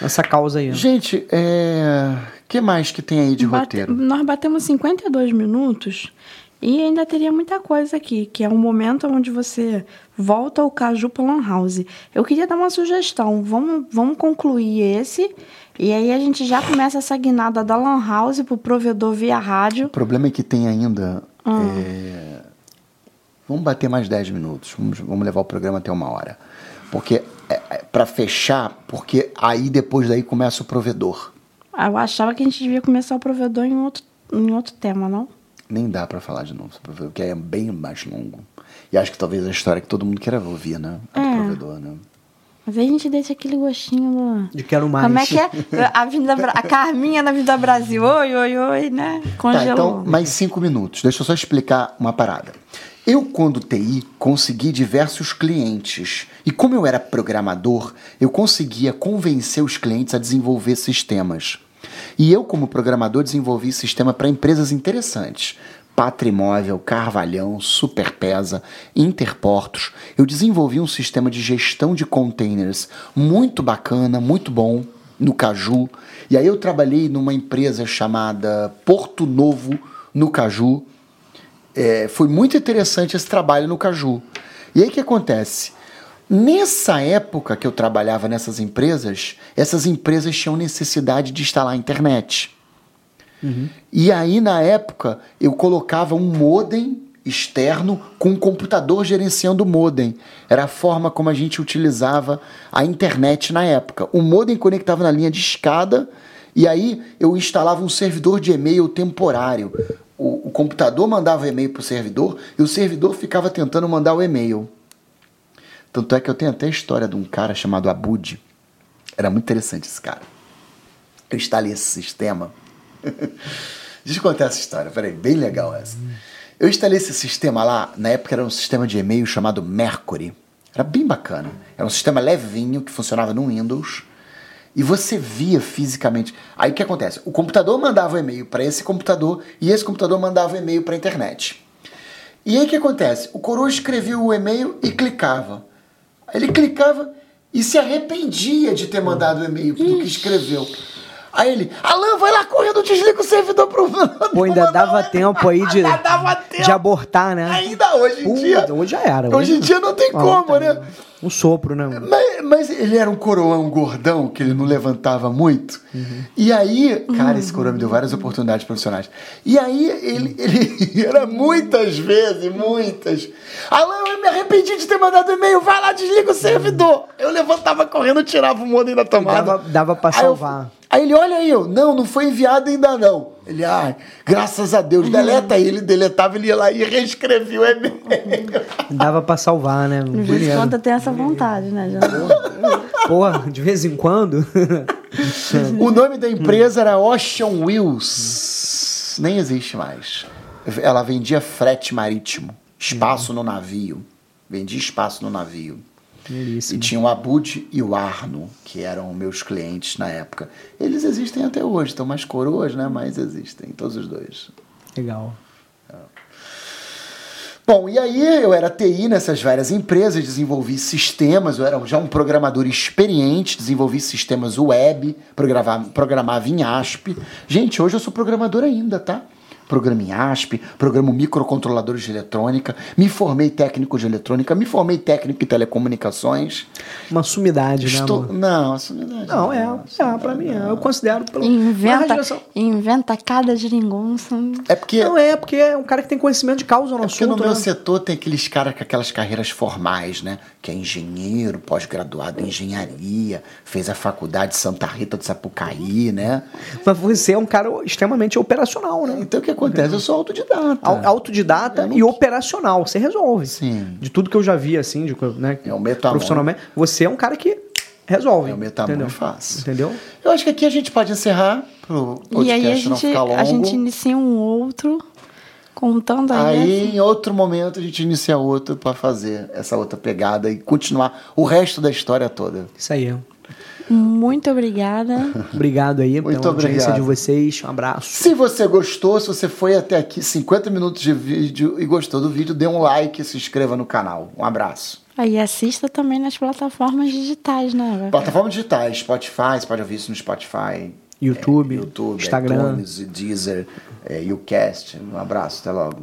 S1: Nessa causa aí.
S3: Gente, é. que mais que tem aí de
S2: Bate-
S3: roteiro?
S2: Nós batemos 52 minutos e ainda teria muita coisa aqui, que é um momento onde você volta ao Caju para Lan House. Eu queria dar uma sugestão. Vamos, vamos concluir esse e aí a gente já começa essa guinada da Lan House pro provedor via rádio.
S3: O problema é que tem ainda.
S2: Ah.
S3: é, Vamos bater mais 10 minutos. Vamos, vamos levar o programa até uma hora. Porque, é, para fechar, porque aí depois daí começa o provedor.
S2: Ah, Eu achava que a gente devia começar o provedor em outro, em outro tema, não?
S3: Nem dá para falar de novo sobre o provedor, porque é bem mais longo. E acho que talvez a história que todo mundo queira ouvir, né? A do
S2: É.
S3: provedor, né?
S2: Mas aí a gente deixa aquele gostinho do...
S1: De quero mais.
S2: Como é que é? A, Vinda Bra- a Carminha na Vida Brasil. Oi, oi, oi, né?
S3: Tá,
S2: Congelou.
S3: então, mais cinco minutos. Deixa eu só explicar uma parada. Eu, quando TI, consegui diversos clientes. E como eu era programador, eu conseguia convencer os clientes a desenvolver sistemas. E eu, como programador, desenvolvi sistema para empresas interessantes. Patrimóvel, Carvalhão, Superpesa, Interportos. Eu desenvolvi um sistema de gestão de containers muito bacana, muito bom, no Caju. E aí eu trabalhei numa empresa chamada Porto Novo, no Caju. É, foi muito interessante esse trabalho no Caju. E aí o que acontece? Nessa época que eu trabalhava nessas empresas, essas empresas tinham necessidade de instalar a internet. E aí, na época, eu colocava um modem externo com um computador gerenciando o modem. Era a forma como a gente utilizava a internet na época. O modem conectava na linha de escada e aí eu instalava um servidor de e-mail temporário. O, o computador mandava e-mail para o servidor e o servidor ficava tentando mandar o e-mail. Tanto é que eu tenho até a história de um cara chamado Abud. Era muito interessante esse cara. Eu instalei esse sistema. Deixa eu contar essa história, peraí, bem legal essa. Eu instalei esse sistema lá, na época era um sistema de e-mail chamado Mercury. Era bem bacana. Era um sistema levinho que funcionava no Windows. E você via fisicamente. Aí o que acontece? O computador mandava o e-mail para esse computador e esse computador mandava o e-mail para a internet. E aí o que acontece? O coroa escrevia o e-mail e clicava. Ele clicava e se arrependia de ter mandado o e-mail do que escreveu. Aí ele, Alan, vai lá correndo, desliga o servidor pro
S1: Pô, ainda dava tempo aí de,
S3: tempo.
S1: de abortar, né?
S3: Ainda hoje em
S1: Pô,
S3: dia.
S1: hoje já era.
S3: Hoje em dia não tem
S1: Ó,
S3: como,
S1: tá
S3: né?
S1: Um sopro, né?
S3: Mas, mas ele era um coroão gordão, que ele não levantava muito. E aí, cara, esse coroa me deu várias oportunidades profissionais. E aí, ele, ele era muitas vezes, muitas. Alan, eu me arrependi de ter mandado e-mail, vai lá, desliga o servidor. Eu levantava correndo, tirava o modem da tomada.
S1: Dava- dava pra salvar.
S3: Aí ele, olha aí, eu, não, não foi enviado ainda não. Ele, ai, graças a Deus, deleta aí. Ele deletava, ele ia lá e reescrevia o e-mail.
S1: Dava pra salvar, né?
S2: De vez em quando tem essa vontade, né? Já.
S1: Porra, de vez em quando.
S3: O nome da empresa era Ocean Wheels. Nem existe mais. Ela vendia frete marítimo, espaço no navio. Vendia espaço no navio. E
S1: Belíssimo.
S3: tinha o Abud e o Arno, que eram meus clientes na época. Eles existem até hoje, estão mais coroas, né? Mas existem, todos os dois.
S1: Legal.
S3: Bom, e aí eu era TI nessas várias empresas, desenvolvi sistemas, eu era já um programador experiente, desenvolvi sistemas web, programava, programava em ASP. Gente, hoje eu sou programador ainda, tá? Programa em ASP, programo microcontroladores de eletrônica, me formei técnico de eletrônica, me formei técnico em telecomunicações.
S1: Uma sumidade,
S3: Estou...
S1: né, amor?
S3: Não, isso não é
S1: Não, é, é, pra mim, é. eu considero pelo.
S2: Inventa, inventa cada geringonça.
S3: É porque,
S1: Não, é porque é um cara que tem conhecimento de causa no
S3: é porque no
S1: assunto.
S3: meu
S1: né?
S3: setor tem aqueles caras com aquelas carreiras formais, né? Que é engenheiro, pós-graduado em engenharia, fez a faculdade Santa Rita de Sapucaí, né?
S1: Mas você é um cara extremamente operacional, né?
S3: Então o que acontece? Eu sou autodidata.
S1: Au- Autodidata
S3: não-
S1: e operacional. Você resolve.
S3: Sim.
S1: De tudo que eu já vi, assim, de, né?
S3: É o mão.
S1: Profissionalmente, você é um cara que resolve.
S3: Eu meto a mão
S1: entendeu?
S3: faço.
S1: Entendeu?
S3: Eu acho que aqui a gente pode encerrar pro podcast
S2: E aí a
S3: não
S2: gente,
S3: ficar longo.
S2: a gente inicia um outro contando aí.
S3: Aí, em outro momento, a gente inicia outro para fazer essa outra pegada e continuar o resto da história toda.
S1: Isso aí.
S2: Muito obrigada.
S1: Obrigado aí
S3: Muito
S1: pela audiência
S3: obrigado.
S1: de vocês. Um abraço.
S3: Se você gostou, se você foi até aqui 50 minutos de vídeo e gostou do vídeo, dê um like e se inscreva no canal. Um abraço.
S2: Aí assista também nas plataformas digitais, né?
S3: Plataformas digitais, Spotify, você pode ouvir isso no Spotify.
S1: YouTube,
S3: YouTube,
S1: Instagram.
S3: iTunes, Deezer, é, Ucast. Um abraço, até logo.